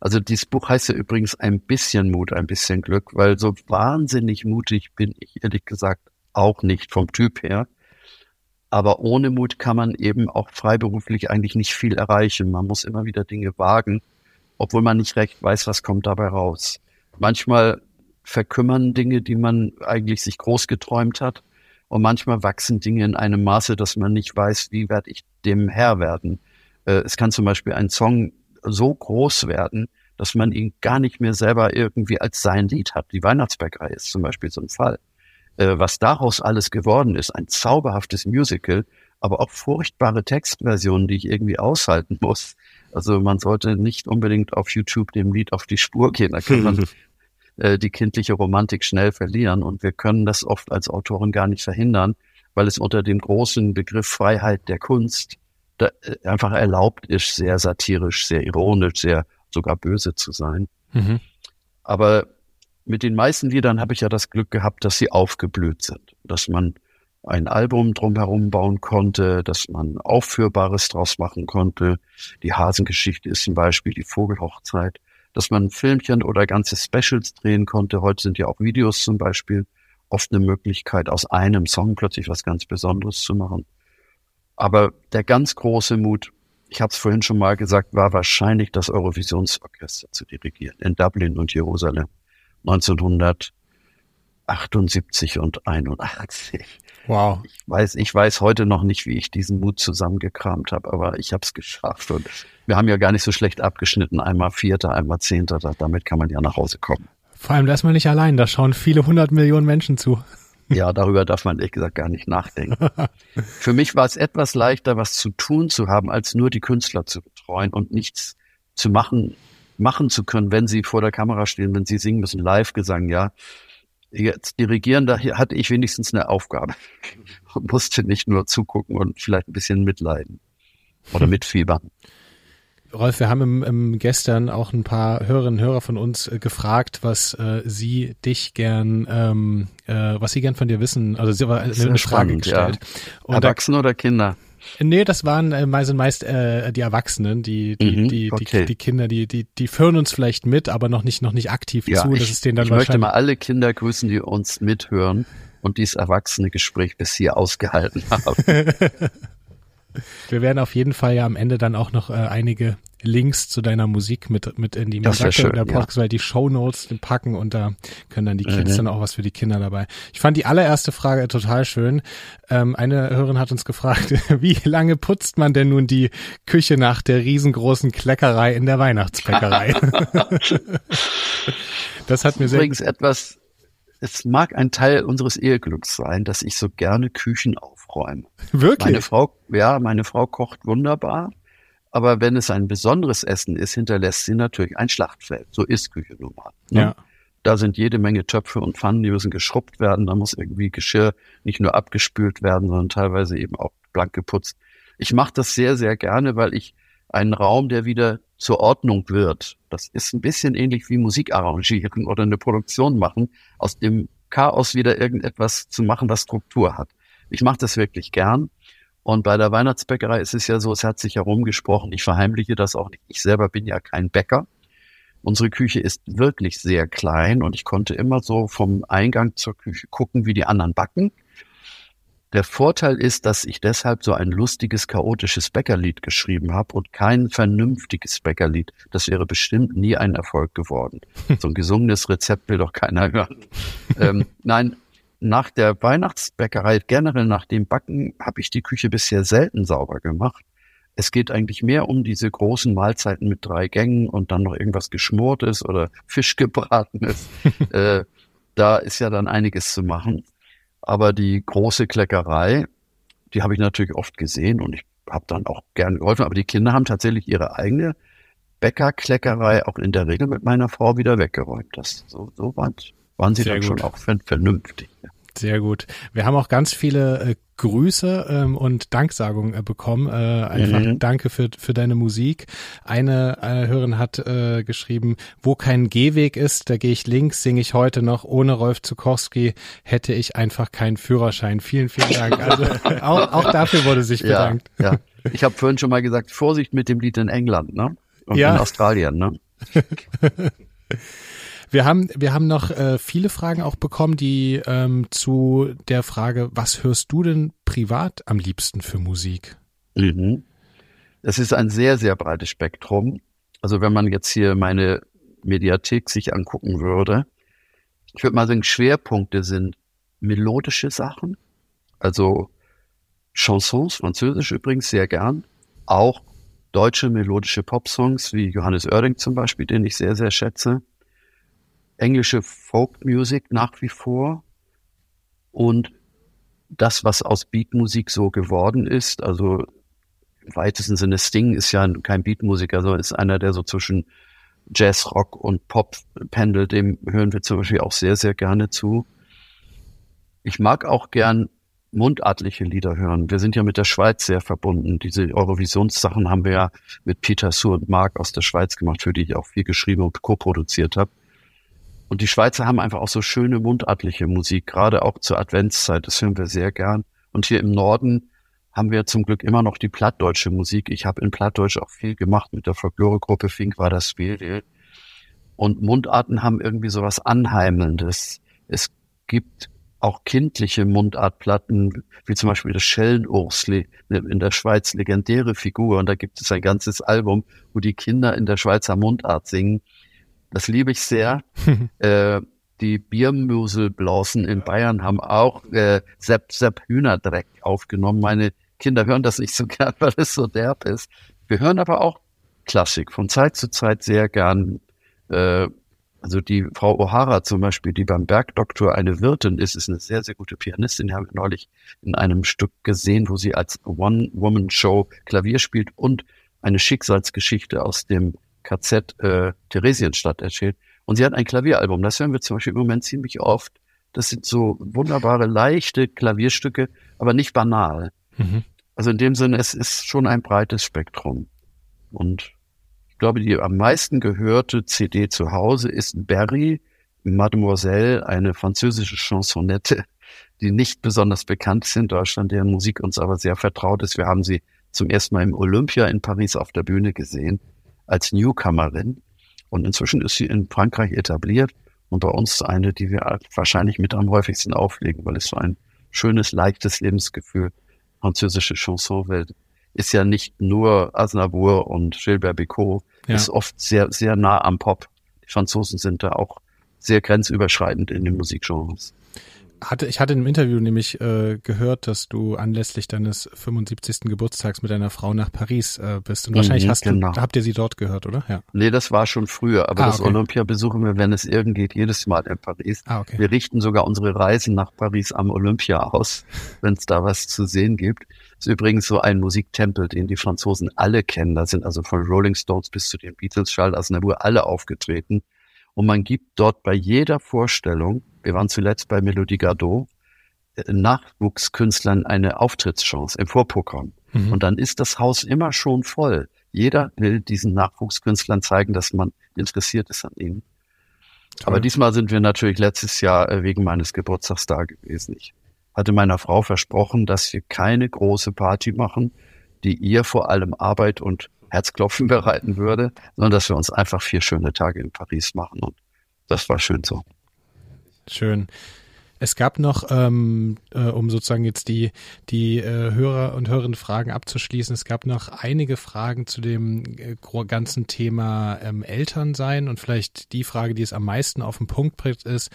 Also dieses Buch heißt ja übrigens ein bisschen Mut, ein bisschen Glück, weil so wahnsinnig mutig bin ich ehrlich gesagt auch nicht vom Typ her. Aber ohne Mut kann man eben auch freiberuflich eigentlich nicht viel erreichen. Man muss immer wieder Dinge wagen, obwohl man nicht recht weiß, was kommt dabei raus. Manchmal verkümmern Dinge, die man eigentlich sich groß geträumt hat. Und manchmal wachsen Dinge in einem Maße, dass man nicht weiß, wie werde ich dem Herr werden. Äh, es kann zum Beispiel ein Song so groß werden, dass man ihn gar nicht mehr selber irgendwie als sein Lied hat. Die Weihnachtsbäckerei ist zum Beispiel so ein Fall. Äh, was daraus alles geworden ist, ein zauberhaftes Musical, aber auch furchtbare Textversionen, die ich irgendwie aushalten muss. Also man sollte nicht unbedingt auf YouTube dem Lied auf die Spur gehen. Da kann man äh, die kindliche Romantik schnell verlieren. Und wir können das oft als Autoren gar nicht verhindern, weil es unter dem großen Begriff Freiheit der Kunst da, äh, einfach erlaubt ist, sehr satirisch, sehr ironisch, sehr sogar böse zu sein. Mhm. Aber mit den meisten Liedern habe ich ja das Glück gehabt, dass sie aufgeblüht sind, dass man ein Album drumherum bauen konnte, dass man Aufführbares draus machen konnte. Die Hasengeschichte ist zum Beispiel die Vogelhochzeit dass man Filmchen oder ganze Specials drehen konnte. Heute sind ja auch Videos zum Beispiel oft eine Möglichkeit, aus einem Song plötzlich was ganz Besonderes zu machen. Aber der ganz große Mut, ich habe es vorhin schon mal gesagt, war wahrscheinlich das Eurovisionsorchester zu dirigieren in Dublin und Jerusalem 1978 und 81. Wow. Ich weiß, ich weiß heute noch nicht, wie ich diesen Mut zusammengekramt habe, aber ich habe es geschafft und wir haben ja gar nicht so schlecht abgeschnitten. Einmal Vierter, einmal Zehnter, damit kann man ja nach Hause kommen. Vor allem, da ist man nicht allein, da schauen viele hundert Millionen Menschen zu. Ja, darüber darf man ehrlich gesagt gar nicht nachdenken. Für mich war es etwas leichter, was zu tun zu haben, als nur die Künstler zu betreuen und nichts zu machen, machen zu können, wenn sie vor der Kamera stehen, wenn sie singen müssen, Live-Gesang, ja. Jetzt dirigieren, da hatte ich wenigstens eine Aufgabe und musste nicht nur zugucken und vielleicht ein bisschen mitleiden oder mitfiebern. Rolf, wir haben im, im gestern auch ein paar Hörerinnen und Hörer von uns äh, gefragt, was äh, sie dich gern, ähm, äh, was sie gern von dir wissen. Also sie war eine, eine Frage gestellt. Ja. Erwachsene oder Kinder? Nee, das waren äh, sind meist äh, die Erwachsenen, die die, mhm, die, okay. die, die Kinder, die die die führen uns vielleicht mit, aber noch nicht noch nicht aktiv ja, zu. Das ich, ist denen dann ich möchte mal alle Kinder grüßen, die uns mithören und dieses erwachsene Gespräch bis hier ausgehalten haben. Wir werden auf jeden Fall ja am Ende dann auch noch äh, einige Links zu deiner Musik mit, mit in die Musik der Podcast, ja. weil die Show Notes packen und da können dann die Kids mhm. dann auch was für die Kinder dabei. Ich fand die allererste Frage total schön. Ähm, eine Hörerin hat uns gefragt, wie lange putzt man denn nun die Küche nach der riesengroßen Kleckerei in der Weihnachtsbäckerei? das hat mir sehr Übrigens etwas, es mag ein Teil unseres Eheglücks sein, dass ich so gerne Küchen aufräume. Wirklich? Meine Frau, ja, meine Frau kocht wunderbar. Aber wenn es ein besonderes Essen ist, hinterlässt sie natürlich ein Schlachtfeld. So ist Küche nun mal. Ne? Ja. Da sind jede Menge Töpfe und Pfannen, die müssen geschrubbt werden. Da muss irgendwie Geschirr nicht nur abgespült werden, sondern teilweise eben auch blank geputzt. Ich mache das sehr, sehr gerne, weil ich einen Raum, der wieder zur Ordnung wird. Das ist ein bisschen ähnlich wie Musik arrangieren oder eine Produktion machen, aus dem Chaos wieder irgendetwas zu machen, was Struktur hat. Ich mache das wirklich gern. Und bei der Weihnachtsbäckerei ist es ja so, es hat sich herumgesprochen, ich verheimliche das auch nicht. Ich selber bin ja kein Bäcker. Unsere Küche ist wirklich sehr klein und ich konnte immer so vom Eingang zur Küche gucken, wie die anderen backen. Der Vorteil ist, dass ich deshalb so ein lustiges, chaotisches Bäckerlied geschrieben habe und kein vernünftiges Bäckerlied. Das wäre bestimmt nie ein Erfolg geworden. So ein gesungenes Rezept will doch keiner hören. ähm, nein, nach der Weihnachtsbäckerei, generell nach dem Backen, habe ich die Küche bisher selten sauber gemacht. Es geht eigentlich mehr um diese großen Mahlzeiten mit drei Gängen und dann noch irgendwas Geschmortes oder Fisch gebratenes. äh, da ist ja dann einiges zu machen. Aber die große Kleckerei, die habe ich natürlich oft gesehen und ich habe dann auch gern geholfen. Aber die Kinder haben tatsächlich ihre eigene Bäckerkleckerei auch in der Regel mit meiner Frau wieder weggeräumt. Das so, so weit waren sie Sehr dann gut. schon auch vernünftig. Sehr gut. Wir haben auch ganz viele äh, Grüße ähm, und Danksagungen äh, bekommen. Äh, einfach mhm. danke für, für deine Musik. Eine äh, Hörerin hat äh, geschrieben, wo kein Gehweg ist, da gehe ich links, singe ich heute noch. Ohne Rolf Zukowski hätte ich einfach keinen Führerschein. Vielen, vielen Dank. Also auch, auch dafür wurde sich bedankt. Ja, ja. Ich habe vorhin schon mal gesagt, Vorsicht mit dem Lied in England, ne? Und ja. in Australien, ne? Wir haben, wir haben noch äh, viele Fragen auch bekommen, die ähm, zu der Frage, was hörst du denn privat am liebsten für Musik? Mhm. Das ist ein sehr, sehr breites Spektrum. Also wenn man jetzt hier meine Mediathek sich angucken würde, ich würde mal sagen, Schwerpunkte sind melodische Sachen, also Chansons, französisch übrigens sehr gern, auch deutsche melodische Popsongs wie Johannes Oerding zum Beispiel, den ich sehr, sehr schätze, englische Folkmusik nach wie vor und das, was aus Beatmusik so geworden ist, also im weitesten Sinne Sting ist ja kein Beatmusiker, sondern ist einer, der so zwischen Jazz, Rock und Pop pendelt, dem hören wir zum Beispiel auch sehr, sehr gerne zu. Ich mag auch gern mundartliche Lieder hören. Wir sind ja mit der Schweiz sehr verbunden. Diese Eurovisionssachen haben wir ja mit Peter Su und Marc aus der Schweiz gemacht, für die ich auch viel geschrieben und co-produziert habe. Und die Schweizer haben einfach auch so schöne mundartliche Musik, gerade auch zur Adventszeit. Das hören wir sehr gern. Und hier im Norden haben wir zum Glück immer noch die plattdeutsche Musik. Ich habe in Plattdeutsch auch viel gemacht mit der Folkloregruppe Fink war das Spiel. Und Mundarten haben irgendwie so was Anheimelndes. Es gibt auch kindliche Mundartplatten, wie zum Beispiel das Schellenursli, in der Schweiz legendäre Figur. Und da gibt es ein ganzes Album, wo die Kinder in der Schweizer Mundart singen. Das liebe ich sehr. äh, die Biermuselblasen in Bayern haben auch äh, Sepp Sepp Hühnerdreck aufgenommen. Meine Kinder hören das nicht so gern, weil es so derb ist. Wir hören aber auch Klassik von Zeit zu Zeit sehr gern. Äh, also die Frau O'Hara zum Beispiel, die beim Bergdoktor eine Wirtin ist, ist eine sehr, sehr gute Pianistin. Die habe ich neulich in einem Stück gesehen, wo sie als One-Woman-Show Klavier spielt und eine Schicksalsgeschichte aus dem KZ äh, Theresienstadt erzählt. Und sie hat ein Klavieralbum. Das hören wir zum Beispiel im Moment ziemlich oft. Das sind so wunderbare, leichte Klavierstücke, aber nicht banal. Mhm. Also in dem Sinne, es ist schon ein breites Spektrum. Und ich glaube, die am meisten gehörte CD zu Hause ist Barry, Mademoiselle, eine französische Chansonette, die nicht besonders bekannt ist in Deutschland, deren Musik uns aber sehr vertraut ist. Wir haben sie zum ersten Mal im Olympia in Paris auf der Bühne gesehen, als Newcomerin. Und inzwischen ist sie in Frankreich etabliert und bei uns eine, die wir wahrscheinlich mit am häufigsten auflegen, weil es so ein schönes, leichtes Lebensgefühl französische Chansonwelt ist ja nicht nur Aznavour und Gilbert Bécaud, ja. ist oft sehr, sehr nah am Pop. Die Franzosen sind da auch sehr grenzüberschreitend in den Musikgenres hatte, ich hatte im Interview nämlich äh, gehört, dass du anlässlich deines 75. Geburtstags mit deiner Frau nach Paris äh, bist. Und mhm, wahrscheinlich hast genau. du, habt ihr sie dort gehört, oder? Ja. Nee, das war schon früher, aber ah, das okay. Olympia besuchen wir, wenn es irgend geht, jedes Mal in Paris. Ah, okay. Wir richten sogar unsere Reisen nach Paris am Olympia aus, wenn es da was zu sehen gibt. Ist übrigens so ein Musiktempel, den die Franzosen alle kennen. Da sind also von Rolling Stones bis zu den Beatles, Charles Aznavour, alle aufgetreten. Und man gibt dort bei jeder Vorstellung, wir waren zuletzt bei Melodie Gardot, äh, Nachwuchskünstlern eine Auftrittschance im Vorprogramm. Mhm. Und dann ist das Haus immer schon voll. Jeder will diesen Nachwuchskünstlern zeigen, dass man interessiert ist an ihnen. Toll. Aber diesmal sind wir natürlich letztes Jahr äh, wegen meines Geburtstags da gewesen. Ich hatte meiner Frau versprochen, dass wir keine große Party machen, die ihr vor allem Arbeit und Herzklopfen bereiten würde, sondern dass wir uns einfach vier schöne Tage in Paris machen. Und das war schön so. Schön. Es gab noch, ähm, äh, um sozusagen jetzt die, die äh, Hörer und Hörerinnen Fragen abzuschließen, es gab noch einige Fragen zu dem äh, ganzen Thema ähm, Elternsein und vielleicht die Frage, die es am meisten auf den Punkt bringt, ist,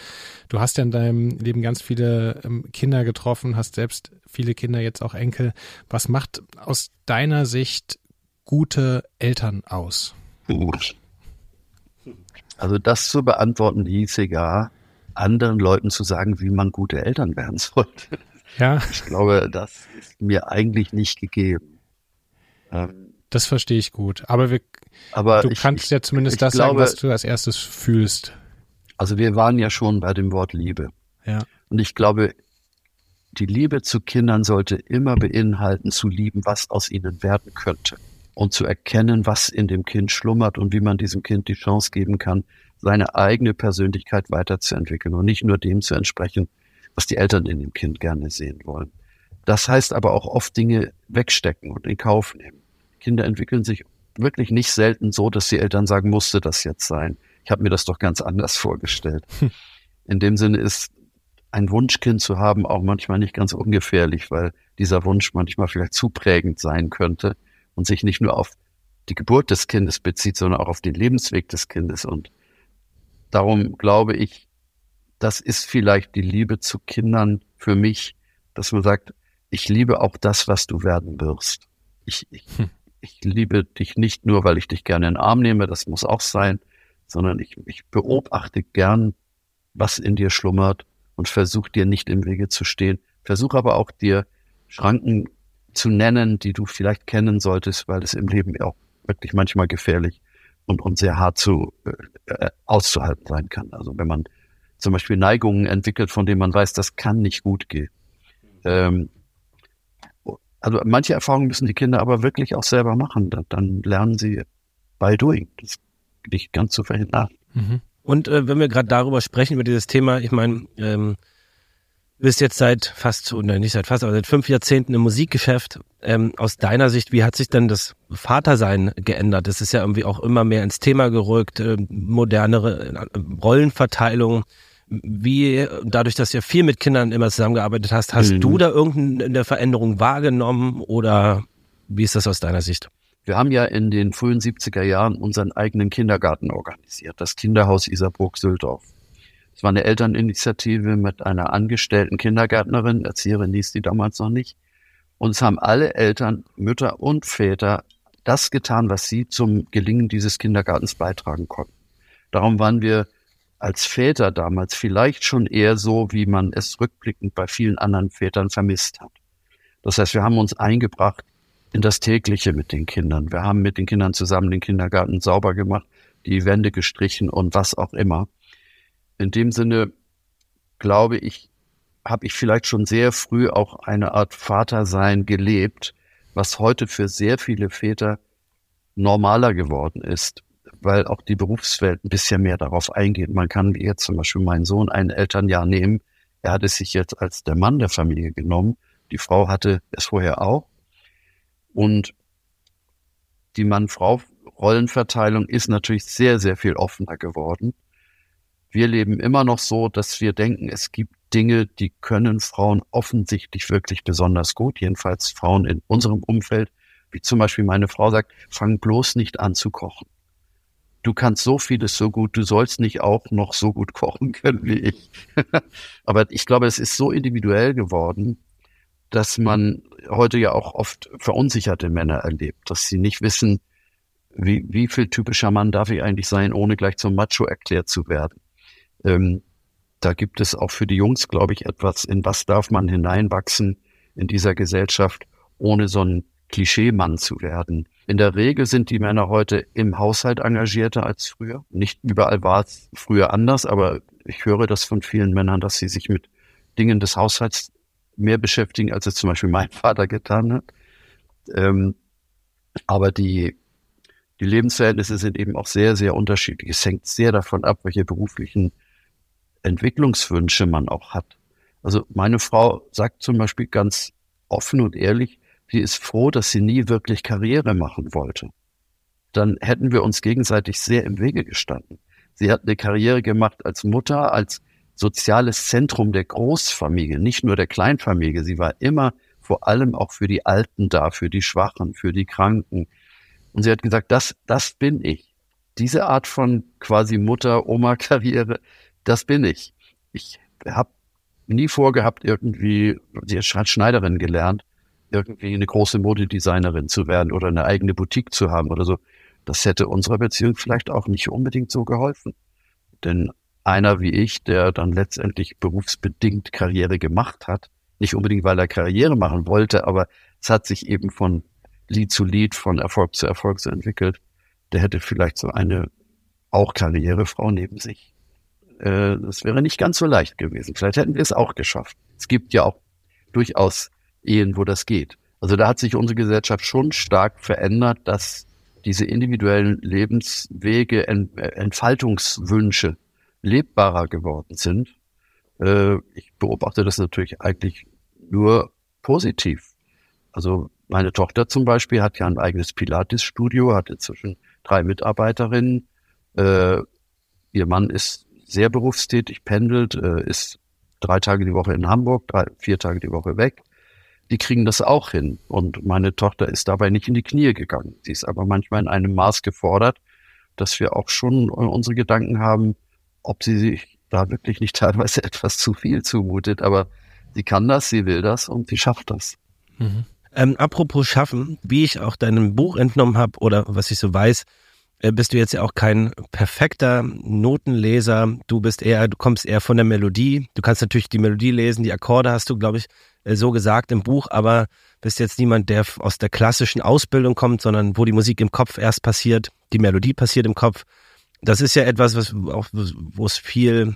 du hast ja in deinem Leben ganz viele ähm, Kinder getroffen, hast selbst viele Kinder, jetzt auch Enkel. Was macht aus deiner Sicht gute Eltern aus? Also das zu beantworten hieße ja, anderen Leuten zu sagen, wie man gute Eltern werden sollte. Ja. Ich glaube, das ist mir eigentlich nicht gegeben. Ähm, das verstehe ich gut. Aber, wir, aber du ich, kannst ich, ja zumindest das glaube, sagen, was du als erstes fühlst. Also wir waren ja schon bei dem Wort Liebe. Ja. Und ich glaube, die Liebe zu Kindern sollte immer beinhalten, zu lieben, was aus ihnen werden könnte. Und zu erkennen, was in dem Kind schlummert und wie man diesem Kind die Chance geben kann, seine eigene Persönlichkeit weiterzuentwickeln und nicht nur dem zu entsprechen, was die Eltern in dem Kind gerne sehen wollen. Das heißt aber auch oft Dinge wegstecken und in Kauf nehmen. Kinder entwickeln sich wirklich nicht selten so, dass die Eltern sagen, musste das jetzt sein. ich habe mir das doch ganz anders vorgestellt. Hm. In dem Sinne ist ein Wunschkind zu haben auch manchmal nicht ganz ungefährlich, weil dieser Wunsch manchmal vielleicht zu prägend sein könnte und sich nicht nur auf die Geburt des Kindes bezieht, sondern auch auf den Lebensweg des Kindes. Und darum glaube ich, das ist vielleicht die Liebe zu Kindern für mich, dass man sagt, ich liebe auch das, was du werden wirst. Ich, ich, hm. ich liebe dich nicht nur, weil ich dich gerne in den Arm nehme, das muss auch sein, sondern ich, ich beobachte gern, was in dir schlummert und versuche dir nicht im Wege zu stehen. Versuche aber auch dir Schranken zu nennen, die du vielleicht kennen solltest, weil es im Leben auch wirklich manchmal gefährlich und, und sehr hart zu äh, auszuhalten sein kann. Also wenn man zum Beispiel Neigungen entwickelt, von denen man weiß, das kann nicht gut gehen. Ähm, also manche Erfahrungen müssen die Kinder aber wirklich auch selber machen. Dann, dann lernen sie by doing. Das nicht ganz zu verhindern. Mhm. Und äh, wenn wir gerade darüber sprechen, über dieses Thema, ich meine, ähm, bist jetzt seit fast, oder nicht seit fast, aber seit fünf Jahrzehnten im Musikgeschäft. Ähm, aus deiner Sicht, wie hat sich denn das Vatersein geändert? Das ist ja irgendwie auch immer mehr ins Thema gerückt, äh, modernere äh, Rollenverteilung. Wie, dadurch, dass du ja viel mit Kindern immer zusammengearbeitet hast, hast mhm. du da irgendeine Veränderung wahrgenommen oder wie ist das aus deiner Sicht? Wir haben ja in den frühen 70er Jahren unseren eigenen Kindergarten organisiert, das Kinderhaus Isarburg-Süldorf. Es war eine Elterninitiative mit einer angestellten Kindergärtnerin, Erzieherin hieß die damals noch nicht. Und es haben alle Eltern, Mütter und Väter das getan, was sie zum Gelingen dieses Kindergartens beitragen konnten. Darum waren wir als Väter damals vielleicht schon eher so, wie man es rückblickend bei vielen anderen Vätern vermisst hat. Das heißt, wir haben uns eingebracht in das tägliche mit den Kindern. Wir haben mit den Kindern zusammen den Kindergarten sauber gemacht, die Wände gestrichen und was auch immer in dem Sinne glaube ich, habe ich vielleicht schon sehr früh auch eine Art Vatersein gelebt, was heute für sehr viele Väter normaler geworden ist, weil auch die Berufswelt ein bisschen mehr darauf eingeht. Man kann wie jetzt zum Beispiel meinen Sohn ein Elternjahr nehmen. Er hat es sich jetzt als der Mann der Familie genommen. Die Frau hatte es vorher auch. Und die Mann-Frau-Rollenverteilung ist natürlich sehr, sehr viel offener geworden. Wir leben immer noch so, dass wir denken, es gibt Dinge, die können Frauen offensichtlich wirklich besonders gut, jedenfalls Frauen in unserem Umfeld, wie zum Beispiel meine Frau sagt, fang bloß nicht an zu kochen. Du kannst so vieles so gut, du sollst nicht auch noch so gut kochen können wie ich. Aber ich glaube, es ist so individuell geworden, dass man heute ja auch oft verunsicherte Männer erlebt, dass sie nicht wissen, wie, wie viel typischer Mann darf ich eigentlich sein, ohne gleich zum Macho erklärt zu werden. Ähm, da gibt es auch für die Jungs, glaube ich, etwas, in was darf man hineinwachsen in dieser Gesellschaft, ohne so ein Klischeemann zu werden. In der Regel sind die Männer heute im Haushalt engagierter als früher. Nicht überall war es früher anders, aber ich höre das von vielen Männern, dass sie sich mit Dingen des Haushalts mehr beschäftigen, als es zum Beispiel mein Vater getan hat. Ähm, aber die, die Lebensverhältnisse sind eben auch sehr, sehr unterschiedlich. Es hängt sehr davon ab, welche beruflichen Entwicklungswünsche man auch hat. Also meine Frau sagt zum Beispiel ganz offen und ehrlich, sie ist froh, dass sie nie wirklich Karriere machen wollte. Dann hätten wir uns gegenseitig sehr im Wege gestanden. Sie hat eine Karriere gemacht als Mutter, als soziales Zentrum der Großfamilie, nicht nur der Kleinfamilie. Sie war immer vor allem auch für die Alten da, für die Schwachen, für die Kranken. Und sie hat gesagt, das, das bin ich. Diese Art von quasi Mutter-Oma-Karriere, das bin ich. Ich habe nie vorgehabt, irgendwie, sie hat Schneiderin gelernt, irgendwie eine große Modedesignerin zu werden oder eine eigene Boutique zu haben oder so. Das hätte unserer Beziehung vielleicht auch nicht unbedingt so geholfen. Denn einer wie ich, der dann letztendlich berufsbedingt Karriere gemacht hat, nicht unbedingt, weil er Karriere machen wollte, aber es hat sich eben von Lied zu Lied, von Erfolg zu Erfolg so entwickelt, der hätte vielleicht so eine auch Karrierefrau neben sich äh, das wäre nicht ganz so leicht gewesen. Vielleicht hätten wir es auch geschafft. Es gibt ja auch durchaus Ehen, wo das geht. Also da hat sich unsere Gesellschaft schon stark verändert, dass diese individuellen Lebenswege, Entfaltungswünsche lebbarer geworden sind. Äh, ich beobachte das natürlich eigentlich nur positiv. Also meine Tochter zum Beispiel hat ja ein eigenes Pilates-Studio, hat inzwischen drei Mitarbeiterinnen. Äh, ihr Mann ist sehr berufstätig, pendelt, äh, ist drei Tage die Woche in Hamburg, drei, vier Tage die Woche weg. Die kriegen das auch hin. Und meine Tochter ist dabei nicht in die Knie gegangen. Sie ist aber manchmal in einem Maß gefordert, dass wir auch schon unsere Gedanken haben, ob sie sich da wirklich nicht teilweise etwas zu viel zumutet. Aber sie kann das, sie will das und sie schafft das. Mhm. Ähm, apropos Schaffen, wie ich auch deinem Buch entnommen habe oder was ich so weiß, äh, bist du jetzt ja auch kein perfekter Notenleser. Du bist eher, du kommst eher von der Melodie. Du kannst natürlich die Melodie lesen, die Akkorde hast du, glaube ich, äh, so gesagt im Buch, aber bist jetzt niemand, der aus der klassischen Ausbildung kommt, sondern wo die Musik im Kopf erst passiert, die Melodie passiert im Kopf. Das ist ja etwas, was auch, wo es viel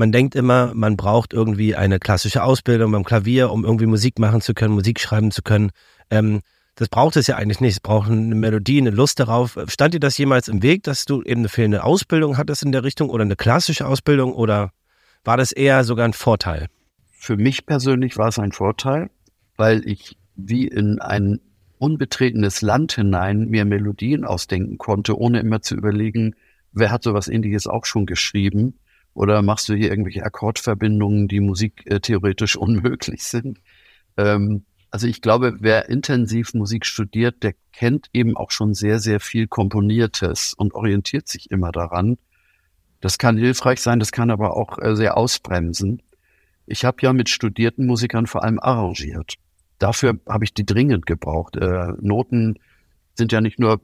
man denkt immer, man braucht irgendwie eine klassische Ausbildung beim Klavier, um irgendwie Musik machen zu können, Musik schreiben zu können. Ähm, das braucht es ja eigentlich nicht. Es braucht eine Melodie, eine Lust darauf. Stand dir das jemals im Weg, dass du eben eine fehlende Ausbildung hattest in der Richtung oder eine klassische Ausbildung oder war das eher sogar ein Vorteil? Für mich persönlich war es ein Vorteil, weil ich wie in ein unbetretenes Land hinein mir Melodien ausdenken konnte, ohne immer zu überlegen, wer hat sowas ähnliches auch schon geschrieben oder machst du hier irgendwelche Akkordverbindungen, die musiktheoretisch unmöglich sind? Ähm, also ich glaube, wer intensiv Musik studiert, der kennt eben auch schon sehr, sehr viel Komponiertes und orientiert sich immer daran. Das kann hilfreich sein, das kann aber auch äh, sehr ausbremsen. Ich habe ja mit studierten Musikern vor allem arrangiert. Dafür habe ich die dringend gebraucht. Äh, Noten sind ja nicht nur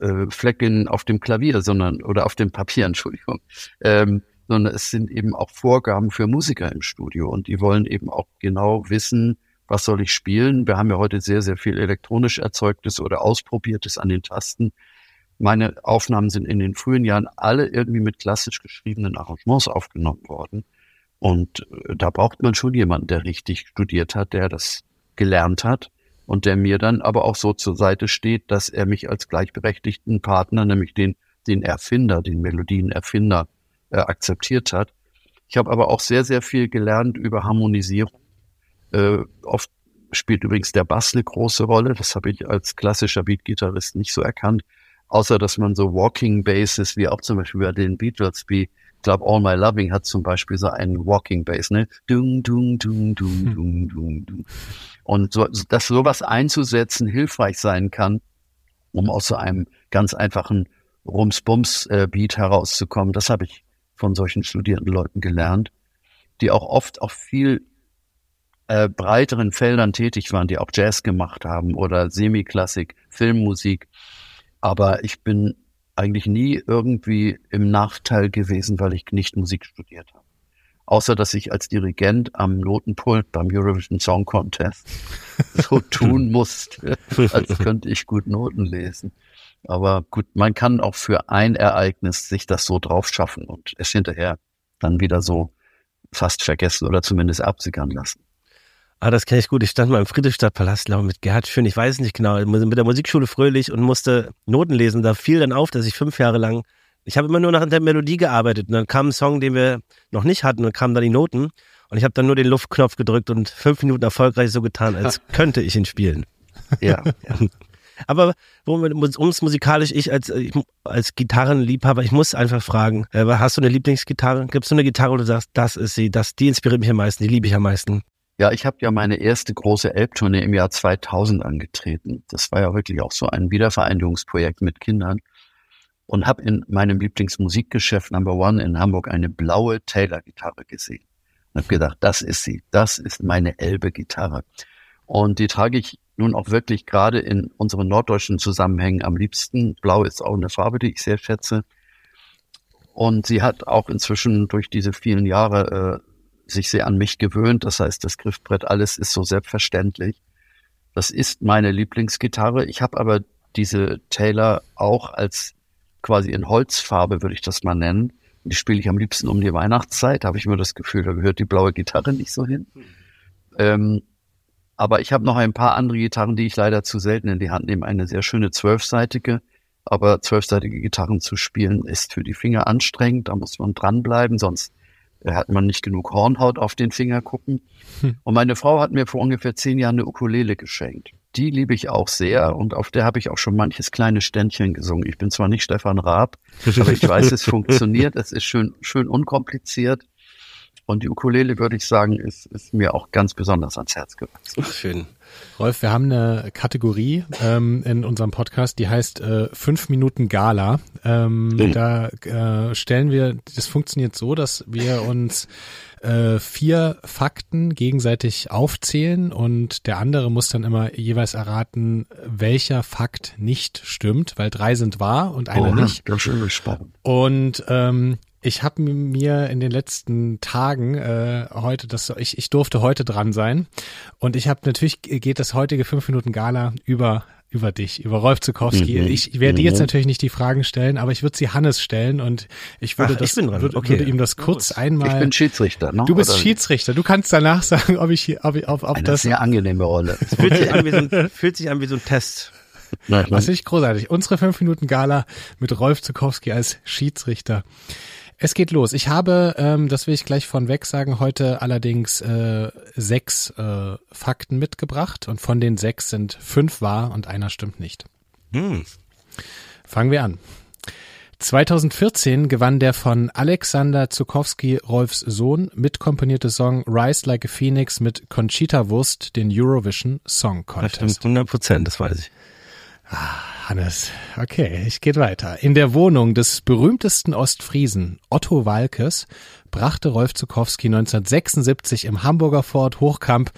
äh, Flecken auf dem Klavier, sondern oder auf dem Papier, Entschuldigung. Ähm, sondern es sind eben auch Vorgaben für Musiker im Studio und die wollen eben auch genau wissen, was soll ich spielen. Wir haben ja heute sehr, sehr viel elektronisch erzeugtes oder ausprobiertes an den Tasten. Meine Aufnahmen sind in den frühen Jahren alle irgendwie mit klassisch geschriebenen Arrangements aufgenommen worden. Und äh, da braucht man schon jemanden, der richtig studiert hat, der das gelernt hat und der mir dann aber auch so zur Seite steht, dass er mich als gleichberechtigten Partner, nämlich den, den Erfinder, den Melodienerfinder äh, akzeptiert hat. Ich habe aber auch sehr, sehr viel gelernt über Harmonisierung. Äh, oft spielt übrigens der Bass eine große Rolle. Das habe ich als klassischer Beat-Gitarrist nicht so erkannt. Außer, dass man so Walking Basses, wie auch zum Beispiel bei den Beatles, wie ich glaube, All My Loving hat zum Beispiel so einen Walking Bass, ne? Dung, dung, dung, dung, hm. dung, dung, dung. Und so, dass sowas einzusetzen hilfreich sein kann, um aus so einem ganz einfachen Rums-Bums-Beat herauszukommen, das habe ich von solchen studierten Leuten gelernt, die auch oft auf viel äh, breiteren Feldern tätig waren, die auch Jazz gemacht haben oder Semiklassik, Filmmusik. Aber ich bin eigentlich nie irgendwie im Nachteil gewesen, weil ich nicht Musik studiert habe. Außer dass ich als Dirigent am Notenpult beim Eurovision Song Contest so tun musste, als könnte ich gut Noten lesen. Aber gut, man kann auch für ein Ereignis sich das so drauf schaffen und es hinterher dann wieder so fast vergessen oder zumindest absickern lassen. Ah, das kenne ich gut. Ich stand mal im Friedrichstadtpalast, glaube mit Gerhard Schön, ich weiß nicht genau, mit der Musikschule Fröhlich und musste Noten lesen. Da fiel dann auf, dass ich fünf Jahre lang, ich habe immer nur nach der Melodie gearbeitet und dann kam ein Song, den wir noch nicht hatten und kamen dann die Noten und ich habe dann nur den Luftknopf gedrückt und fünf Minuten erfolgreich so getan, als könnte ich ihn spielen. Ja. ja. Aber ums musikalisch, ich als, als Gitarrenliebhaber, ich muss einfach fragen, äh, hast du eine Lieblingsgitarre? Gibt es so eine Gitarre, wo du sagst, das ist sie, das, die inspiriert mich am meisten, die liebe ich am meisten? Ja, ich habe ja meine erste große Elbtournee im Jahr 2000 angetreten. Das war ja wirklich auch so ein Wiedervereinigungsprojekt mit Kindern und habe in meinem Lieblingsmusikgeschäft Number One in Hamburg eine blaue Taylor-Gitarre gesehen. Und habe gedacht, das ist sie, das ist meine Elbe-Gitarre. Und die trage ich nun auch wirklich gerade in unseren norddeutschen Zusammenhängen am liebsten. Blau ist auch eine Farbe, die ich sehr schätze. Und sie hat auch inzwischen durch diese vielen Jahre äh, sich sehr an mich gewöhnt. Das heißt, das Griffbrett, alles ist so selbstverständlich. Das ist meine Lieblingsgitarre. Ich habe aber diese Taylor auch als quasi in Holzfarbe, würde ich das mal nennen. Die spiele ich am liebsten um die Weihnachtszeit. Habe ich immer das Gefühl, da gehört die blaue Gitarre nicht so hin. Ähm, aber ich habe noch ein paar andere Gitarren, die ich leider zu selten in die Hand nehme. Eine sehr schöne zwölfseitige. Aber zwölfseitige Gitarren zu spielen ist für die Finger anstrengend. Da muss man dranbleiben, sonst hat man nicht genug Hornhaut auf den Finger gucken. Hm. Und meine Frau hat mir vor ungefähr zehn Jahren eine Ukulele geschenkt. Die liebe ich auch sehr und auf der habe ich auch schon manches kleine Ständchen gesungen. Ich bin zwar nicht Stefan Raab, aber ich weiß, es funktioniert. Es ist schön, schön unkompliziert. Und die Ukulele, würde ich sagen, ist, ist mir auch ganz besonders ans Herz gewachsen. Schön. Rolf, wir haben eine Kategorie ähm, in unserem Podcast, die heißt äh, fünf Minuten Gala. Ähm, Mhm. Da äh, stellen wir, das funktioniert so, dass wir uns äh, vier Fakten gegenseitig aufzählen und der andere muss dann immer jeweils erraten, welcher Fakt nicht stimmt, weil drei sind wahr und einer Oha, nicht. Ganz schön spannend. Und ähm, ich habe mir in den letzten Tagen äh, heute, das ich, ich durfte heute dran sein und ich habe natürlich geht das heutige fünf Minuten Gala über über dich, über Rolf Zukowski. Mhm. Ich werde dir jetzt Mhm. natürlich nicht die Fragen stellen, aber ich würde sie Hannes stellen und ich würde Ach, das ich. Würde, Okay. würde ihm das kurz Gut. einmal. Ich bin Schiedsrichter. Ne? du bist Oder Schiedsrichter. Du kannst danach sagen, ob ich hier, ob, ich- ob, ob Eine das. sehr angenehme Rolle. Fühlt sich an wie so ein, fühlt sich an wie so ein Test. Nein, Was ich großartig. Unsere fünf Minuten Gala mit Rolf Zukowski als Schiedsrichter. Es geht los. Ich habe, ähm, das will ich gleich von weg sagen, heute allerdings äh, sechs äh, Fakten mitgebracht und von den sechs sind fünf wahr und einer stimmt nicht. Hm. Fangen wir an. 2014 gewann der von Alexander Zukowski, Rolfs Sohn, mitkomponierte Song Rise Like a Phoenix mit Conchita Wurst den Eurovision Song Das Contest. stimmt 100 Prozent, das weiß ich. Hannes, okay, ich geht weiter. In der Wohnung des berühmtesten Ostfriesen Otto Walkes brachte Rolf Zukowski 1976 im Hamburger Fort Hochkamp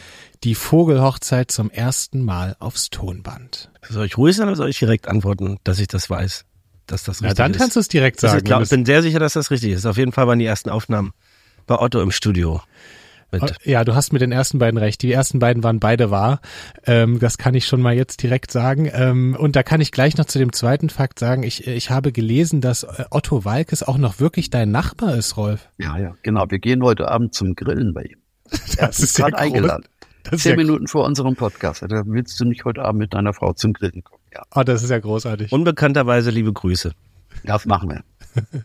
die Vogelhochzeit zum ersten Mal aufs Tonband. Soll ich ruhig sein oder soll ich direkt antworten, dass ich das weiß? Dass das Na, richtig dann ist? kannst du es direkt sagen. ist ich bin sehr sicher, dass das richtig ist. Auf jeden Fall waren die ersten Aufnahmen bei Otto im Studio. Mit. du's- ja, du hast mit den ersten beiden recht. Die ersten beiden waren beide wahr. Ähm, das kann ich schon mal jetzt direkt sagen. Ähm, und da kann ich gleich noch zu dem zweiten Fakt sagen. Ich, ich habe gelesen, dass äh, Otto Walkes auch noch wirklich dein Nachbar ist, Rolf. Ja, ja, genau. Wir gehen heute Abend zum Grillen bei ihm. Er Das ist ja gerade eingeladen. Das Zehn Minuten vor unserem Podcast. Da willst du nicht heute Abend mit deiner Frau zum Grillen kommen. Ja, Oh, das ist ja großartig. Unbekannterweise liebe Grüße. das machen wir.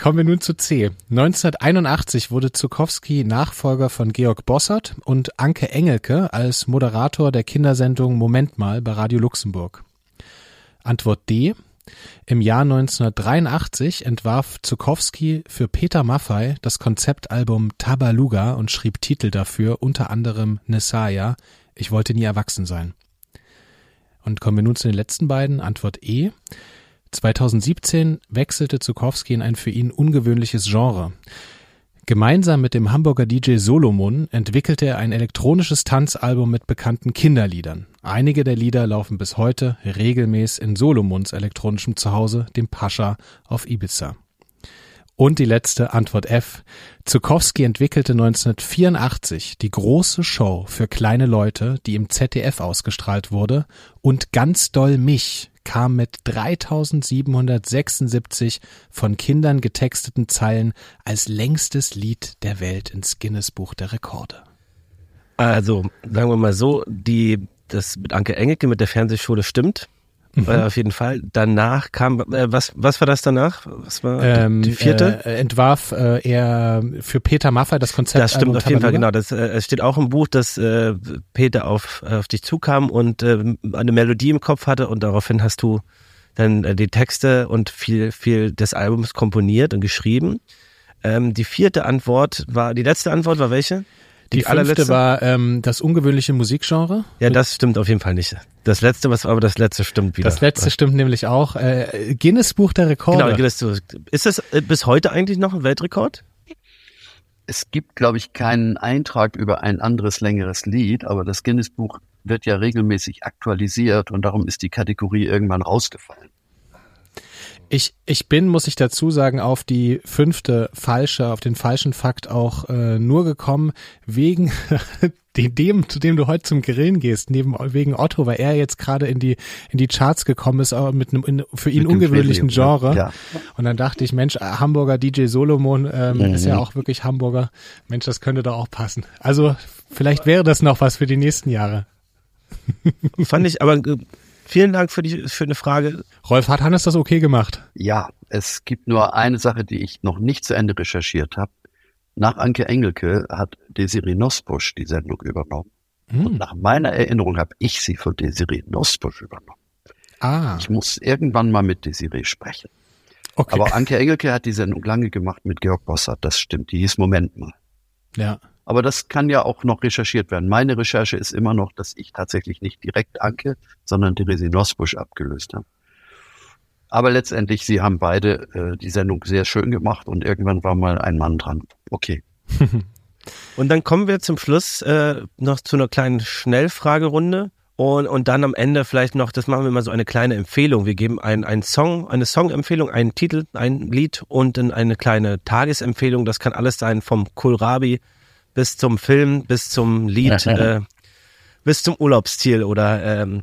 Kommen wir nun zu C. 1981 wurde Zukowski Nachfolger von Georg Bossert und Anke Engelke als Moderator der Kindersendung Moment mal bei Radio Luxemburg. Antwort D. Im Jahr 1983 entwarf Zukowski für Peter Maffei das Konzeptalbum Tabaluga und schrieb Titel dafür, unter anderem Nesaya, Ich wollte nie erwachsen sein. Und kommen wir nun zu den letzten beiden. Antwort E. 2017 wechselte Zukowski in ein für ihn ungewöhnliches Genre. Gemeinsam mit dem Hamburger DJ Solomon entwickelte er ein elektronisches Tanzalbum mit bekannten Kinderliedern. Einige der Lieder laufen bis heute regelmäßig in Solomons elektronischem Zuhause, dem Pascha auf Ibiza. Und die letzte Antwort F. Zukowski entwickelte 1984 die große Show für kleine Leute, die im ZDF ausgestrahlt wurde, und ganz doll mich kam mit 3776 von Kindern getexteten Zeilen als längstes Lied der Welt ins Guinness Buch der Rekorde. Also, sagen wir mal so, die, das mit Anke Engelke mit der Fernsehschule stimmt. Mhm. Äh, auf jeden Fall. Danach kam, äh, was, was war das danach? Was war Ähm, die vierte? Äh, entwarf äh, er für Peter Maffay das Konzept. das stimmt auf jeden Fall, genau. Das, äh, es steht auch im Buch, dass äh, Peter auf, auf dich zukam und äh, eine Melodie im Kopf hatte und daraufhin hast du dann äh, die Texte und viel, viel des Albums komponiert und geschrieben. Ähm, die vierte Antwort war, die letzte Antwort war welche? Die, fünfte war ähm, das ungewöhnliche Musikgenre. Ja, das stimmt auf jeden Fall nicht. Das letzte, was aber das letzte stimmt wieder. Das letzte stimmt nämlich auch. Äh, Guinness Buch der Rekorde. Genau, das, ist das äh, bis heute eigentlich noch ein Weltrekord? Es gibt, glaube ich, keinen Eintrag über ein anderes längeres Lied, aber das Guinness-Buch wird ja regelmäßig aktualisiert und darum ist die Kategorie irgendwann rausgefallen. Ich, ich bin, muss ich dazu sagen, auf die fünfte falsche, auf den falschen Fakt auch äh, nur gekommen, wegen dem, zu dem du heute zum Grillen gehst, neben wegen Otto, weil er jetzt gerade in die in die Charts gekommen ist, aber mit einem in, für ihn ungewöhnlichen Genre. ja. Und dann dachte ich, Mensch, Hamburger DJ Solomon ähm, Mhm. ist ja auch wirklich Hamburger. Mensch, das könnte doch auch passen. Also vielleicht wäre das noch was für die nächsten Jahre. Fand ich, aber äh, vielen Dank für die für eine Frage. Rolf, hat Hannes das okay gemacht? Ja, es gibt nur eine Sache, die ich noch nicht zu Ende recherchiert habe. Nach Anke Engelke hat Desiree Nosbusch die Sendung übernommen. Und hm. nach meiner Erinnerung habe ich sie von Desiree Nosbusch übernommen. Ah. Ich muss irgendwann mal mit Desiree sprechen. Okay. Aber Anke Engelke hat die Sendung lange gemacht mit Georg Bossert, das stimmt. Die hieß Moment mal. Ja. Aber das kann ja auch noch recherchiert werden. Meine Recherche ist immer noch, dass ich tatsächlich nicht direkt Anke, sondern Therese Nosbusch abgelöst habe. Aber letztendlich, sie haben beide äh, die Sendung sehr schön gemacht und irgendwann war mal ein Mann dran. Okay. und dann kommen wir zum Schluss äh, noch zu einer kleinen Schnellfragerunde. Und, und dann am Ende vielleicht noch, das machen wir mal so eine kleine Empfehlung. Wir geben einen, einen Song, eine Songempfehlung, einen Titel, ein Lied und dann eine kleine Tagesempfehlung. Das kann alles sein, vom Kohlrabi bis zum Film, bis zum Lied, äh, bis zum Urlaubsziel oder ähm,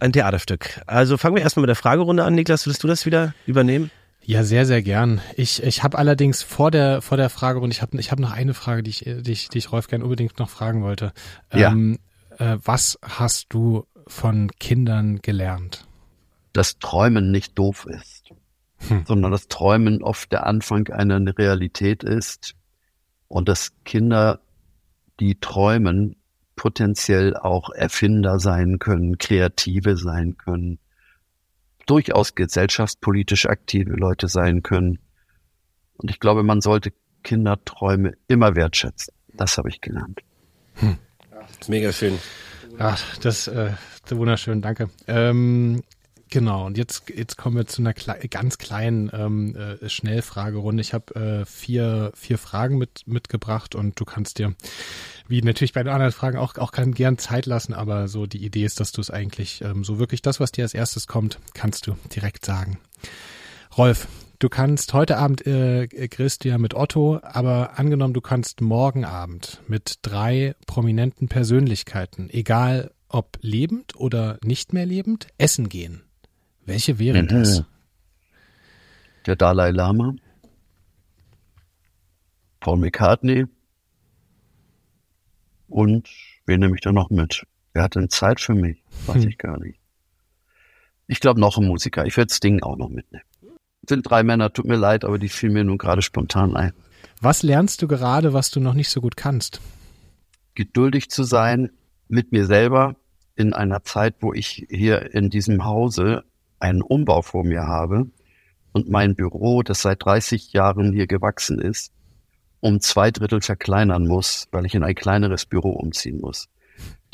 ein Theaterstück. Also fangen wir erstmal mit der Fragerunde an. Niklas, willst du das wieder übernehmen? Ja, sehr, sehr gern. Ich, ich habe allerdings vor der, vor der Fragerunde, ich habe ich hab noch eine Frage, die ich, die ich, die ich Rolf gern unbedingt noch fragen wollte. Ja. Ähm, äh, was hast du von Kindern gelernt? Dass Träumen nicht doof ist, hm. sondern dass Träumen oft der Anfang einer Realität ist und dass Kinder, die träumen, potenziell auch Erfinder sein können, Kreative sein können, durchaus gesellschaftspolitisch aktive Leute sein können. Und ich glaube, man sollte Kinderträume immer wertschätzen. Das habe ich gelernt. Hm. Mega schön. Ja, das äh, wunderschön, danke. Ähm, genau, und jetzt, jetzt kommen wir zu einer kle ganz kleinen ähm, äh, Schnellfragerunde. Ich habe äh, vier, vier Fragen mit, mitgebracht und du kannst dir, wie natürlich bei den anderen Fragen, auch, auch gern Zeit lassen, aber so die Idee ist, dass du es eigentlich ähm, so wirklich das, was dir als erstes kommt, kannst du direkt sagen. Rolf, Du kannst heute Abend äh, grillst du ja mit Otto, aber angenommen, du kannst morgen Abend mit drei prominenten Persönlichkeiten, egal ob lebend oder nicht mehr lebend, essen gehen. Welche wären mhm. das? Der Dalai Lama, Paul McCartney und wen nehme ich da noch mit? Wer hat denn Zeit für mich? Weiß hm. ich gar nicht. Ich glaube noch ein Musiker. Ich werde Sting auch noch mitnehmen sind drei Männer, tut mir leid, aber die fielen mir nun gerade spontan ein. Was lernst du gerade, was du noch nicht so gut kannst? Geduldig zu sein mit mir selber in einer Zeit, wo ich hier in diesem Hause einen Umbau vor mir habe und mein Büro, das seit 30 Jahren hier gewachsen ist, um zwei Drittel verkleinern muss, weil ich in ein kleineres Büro umziehen muss.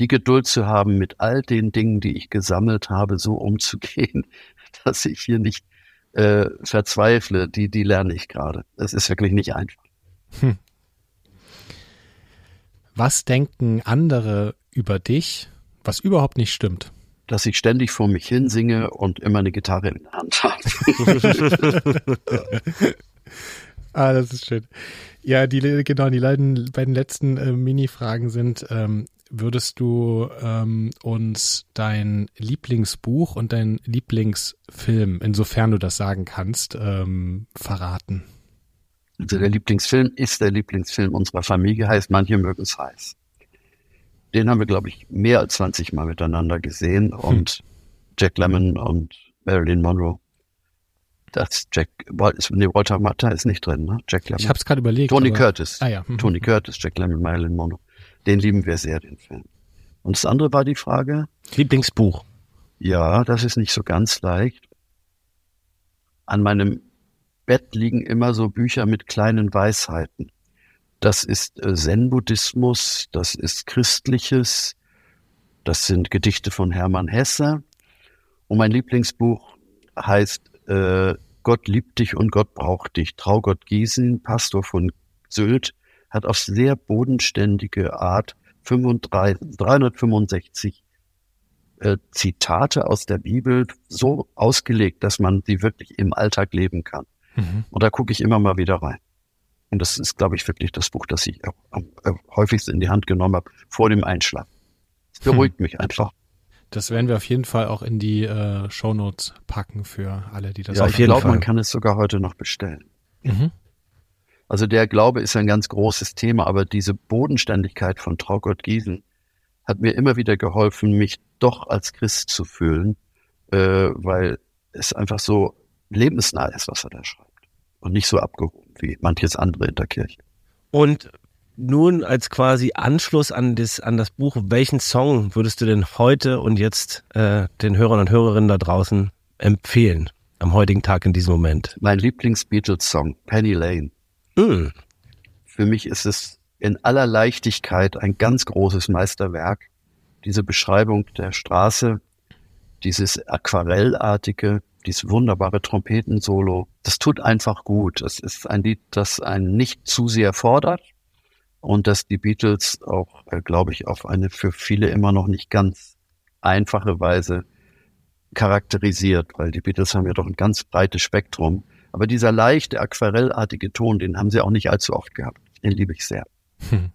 Die Geduld zu haben, mit all den Dingen, die ich gesammelt habe, so umzugehen, dass ich hier nicht äh, verzweifle, die, die lerne ich gerade. Es ist wirklich nicht einfach. Hm. Was denken andere über dich, was überhaupt nicht stimmt? Dass ich ständig vor mich hin singe und immer eine Gitarre in der Hand habe. ah, das ist schön. Ja, die, genau, die beiden letzten äh, Mini-Fragen sind, ähm, würdest du ähm, uns dein Lieblingsbuch und dein Lieblingsfilm, insofern du das sagen kannst, ähm, verraten? Also der Lieblingsfilm ist der Lieblingsfilm unserer Familie, heißt Manche mögen es heiß. Den haben wir, glaube ich, mehr als 20 Mal miteinander gesehen hm. und Jack Lemmon und Marilyn Monroe. Das Jack, nee, Walter Matta ist nicht drin, ne? Jack Lemmon. Ich habe es gerade überlegt. Tony Curtis. Ah, ja. Tony Curtis, Jack Lemmon, Marilyn Monroe. Den lieben wir sehr, den Film. Und das andere war die Frage. Lieblingsbuch. Ja, das ist nicht so ganz leicht. An meinem Bett liegen immer so Bücher mit kleinen Weisheiten. Das ist äh, Zen-Buddhismus, das ist Christliches, das sind Gedichte von Hermann Hesse. Und mein Lieblingsbuch heißt äh, Gott liebt dich und Gott braucht dich. Traugott Giesen, Pastor von Sylt, hat auf sehr bodenständige Art 35, 365 äh, Zitate aus der Bibel so ausgelegt, dass man sie wirklich im Alltag leben kann. Mhm. Und da gucke ich immer mal wieder rein. Und das ist, glaube ich, wirklich das Buch, das ich am häufigsten in die Hand genommen habe vor dem Einschlafen. Es beruhigt hm. mich einfach. Das werden wir auf jeden Fall auch in die äh, Shownotes packen für alle, die das Ja, ich glaube, man kann es sogar heute noch bestellen. Mhm. Also der Glaube ist ein ganz großes Thema, aber diese Bodenständigkeit von Traugott Giesen hat mir immer wieder geholfen, mich doch als Christ zu fühlen, äh, weil es einfach so lebensnah ist, was er da schreibt. Und nicht so abgehoben wie manches andere in der Kirche. Und nun als quasi Anschluss an das, an das Buch, welchen Song würdest du denn heute und jetzt äh, den Hörern und Hörerinnen da draußen empfehlen? Am heutigen Tag in diesem Moment. Mein Lieblings-Beatles-Song, Penny Lane. Mm. Für mich ist es in aller Leichtigkeit ein ganz großes Meisterwerk. Diese Beschreibung der Straße, dieses Aquarellartige, dieses wunderbare Trompetensolo, das tut einfach gut. Es ist ein Lied, das einen nicht zu sehr fordert und das die Beatles auch, äh, glaube ich, auf eine für viele immer noch nicht ganz einfache Weise charakterisiert, weil die Beatles haben ja doch ein ganz breites Spektrum. Aber dieser leichte, aquarellartige Ton, den haben sie auch nicht allzu oft gehabt. Den liebe ich sehr. Hm.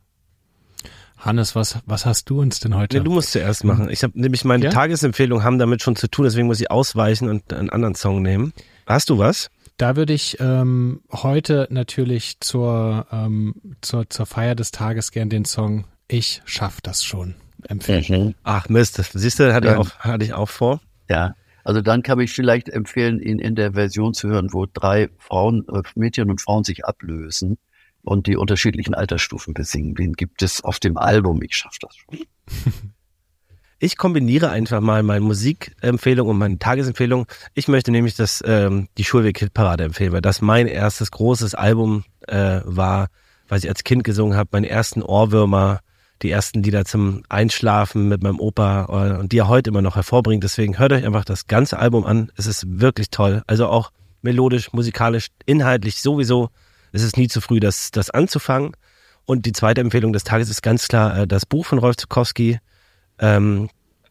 Hannes, was, was hast du uns denn heute? Nee, du musst zuerst machen. Ich habe nämlich meine ja? Tagesempfehlungen haben damit schon zu tun, deswegen muss ich ausweichen und einen anderen Song nehmen. Hast du was? Da würde ich ähm, heute natürlich zur, ähm, zur, zur Feier des Tages gern den Song Ich schaff das schon empfehlen. Mhm. Ach Mist, siehst du, hatte, ich auch, hatte ich auch vor. Ja, also dann kann ich vielleicht empfehlen, ihn in der Version zu hören, wo drei Frauen, äh, Mädchen und Frauen sich ablösen und die unterschiedlichen Altersstufen besingen. Den gibt es auf dem Album. Ich schaffe das schon. Ich kombiniere einfach mal meine Musikempfehlung und meine Tagesempfehlung. Ich möchte nämlich das ähm, die Schulweg-Hit-Parade empfehlen, weil das mein erstes großes Album äh, war, was ich als Kind gesungen habe, meine ersten Ohrwürmer, die ersten Lieder zum Einschlafen mit meinem Opa äh, und die er heute immer noch hervorbringt. Deswegen hört euch einfach das ganze Album an. Es ist wirklich toll. Also auch melodisch, musikalisch, inhaltlich sowieso. Es ist nie zu früh, das, das anzufangen. Und die zweite Empfehlung des Tages ist ganz klar äh, das Buch von Rolf Zukowski. Ähm,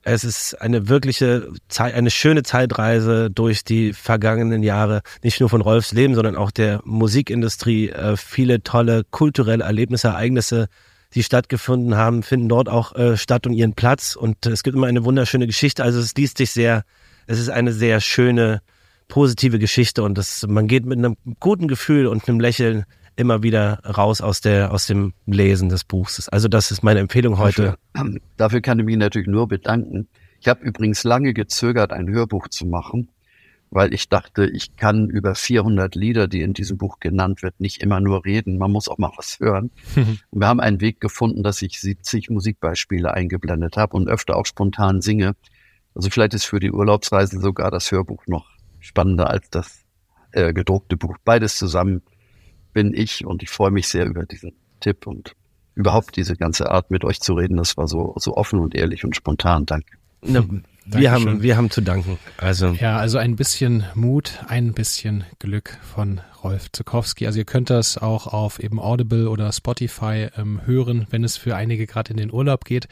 es ist eine wirkliche Zeit, eine schöne Zeitreise durch die vergangenen Jahre, nicht nur von Rolfs Leben, sondern auch der Musikindustrie. Äh, viele tolle kulturelle Erlebnisse, Ereignisse, die stattgefunden haben, finden dort auch äh, statt und ihren Platz. Und es gibt immer eine wunderschöne Geschichte. Also es liest sich sehr, es ist eine sehr schöne, positive Geschichte und das, man geht mit einem guten Gefühl und einem Lächeln immer wieder raus aus der, aus dem Lesen des Buchs. Also das ist meine Empfehlung heute. Dafür, dafür kann ich mich natürlich nur bedanken. Ich habe übrigens lange gezögert, ein Hörbuch zu machen weil ich dachte, ich kann über 400 Lieder, die in diesem Buch genannt wird, nicht immer nur reden. Man muss auch mal was hören. und wir haben einen Weg gefunden, dass ich 70 Musikbeispiele eingeblendet habe und öfter auch spontan singe. Also vielleicht ist für die Urlaubsreise sogar das Hörbuch noch spannender als das äh, gedruckte Buch. Beides zusammen bin ich und ich freue mich sehr über diesen Tipp und überhaupt diese ganze Art mit euch zu reden. Das war so, so offen und ehrlich und spontan. Danke. Na, wir haben, wir haben zu danken. Also. Ja, also ein bisschen Mut, ein bisschen Glück von Rolf Zukowski. Also ihr könnt das auch auf eben Audible oder Spotify ähm, hören, wenn es für einige gerade in den Urlaub geht.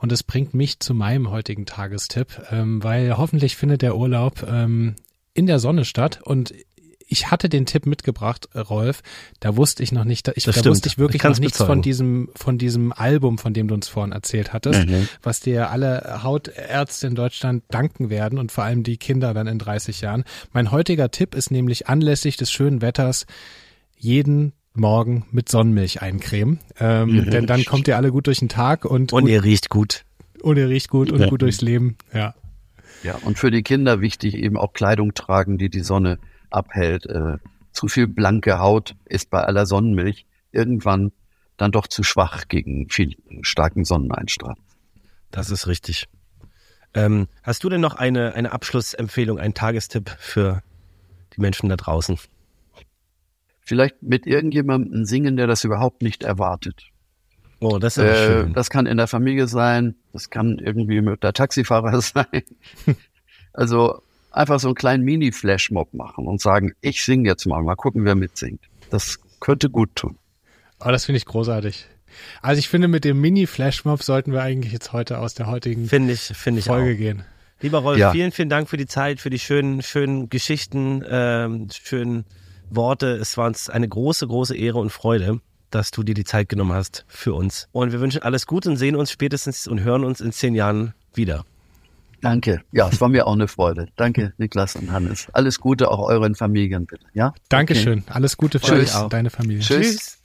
Und das bringt mich zu meinem heutigen Tagestipp, ähm, weil hoffentlich findet der Urlaub ähm, in der Sonne statt und ich hatte den Tipp mitgebracht, Rolf. Da wusste ich noch nicht, ich, da stimmt. wusste ich wirklich ich noch nichts bezeugen. von diesem, von diesem Album, von dem du uns vorhin erzählt hattest, mhm. was dir alle Hautärzte in Deutschland danken werden und vor allem die Kinder dann in 30 Jahren. Mein heutiger Tipp ist nämlich anlässlich des schönen Wetters jeden Morgen mit Sonnenmilch eincremen. Ähm, mhm. Denn dann kommt ihr alle gut durch den Tag und. Und ihr riecht gut. Und ihr riecht gut und ja. gut durchs Leben, ja. Ja, und für die Kinder wichtig eben auch Kleidung tragen, die die Sonne abhält. Äh, zu viel blanke Haut ist bei aller Sonnenmilch irgendwann dann doch zu schwach gegen viel starken Sonneneinstrahl. Das ist richtig. Ähm, hast du denn noch eine, eine Abschlussempfehlung, einen Tagestipp für die Menschen da draußen? Vielleicht mit irgendjemandem singen, der das überhaupt nicht erwartet. Oh, das ist äh, schön. Das kann in der Familie sein, das kann irgendwie mit der Taxifahrer sein. also einfach so einen kleinen Mini-Flashmob machen und sagen, ich singe jetzt mal, mal gucken, wer mitsingt. Das könnte gut tun. Oh, das finde ich großartig. Also ich finde, mit dem Mini-Flashmob sollten wir eigentlich jetzt heute aus der heutigen find ich, find ich Folge auch. gehen. Lieber Rolf, ja. vielen, vielen Dank für die Zeit, für die schönen, schönen Geschichten, ähm, schönen Worte. Es war uns eine große, große Ehre und Freude, dass du dir die Zeit genommen hast für uns. Und wir wünschen alles Gute und sehen uns spätestens und hören uns in zehn Jahren wieder. Danke. Ja, es war mir auch eine Freude. Danke, Niklas und Hannes. Alles Gute auch euren Familien bitte. Ja? Dankeschön. Okay. Alles Gute für Tschüss. euch, deine Familie. Tschüss. Tschüss.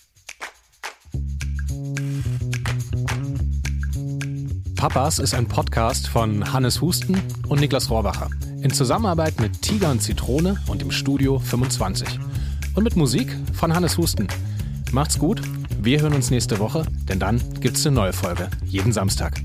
Papas ist ein Podcast von Hannes Husten und Niklas Rohrbacher. In Zusammenarbeit mit Tiger und Zitrone und dem Studio 25. Und mit Musik von Hannes Husten. Macht's gut Wir hören uns nächste Woche, denn dann gibt es eine neue Folge. Jeden Samstag.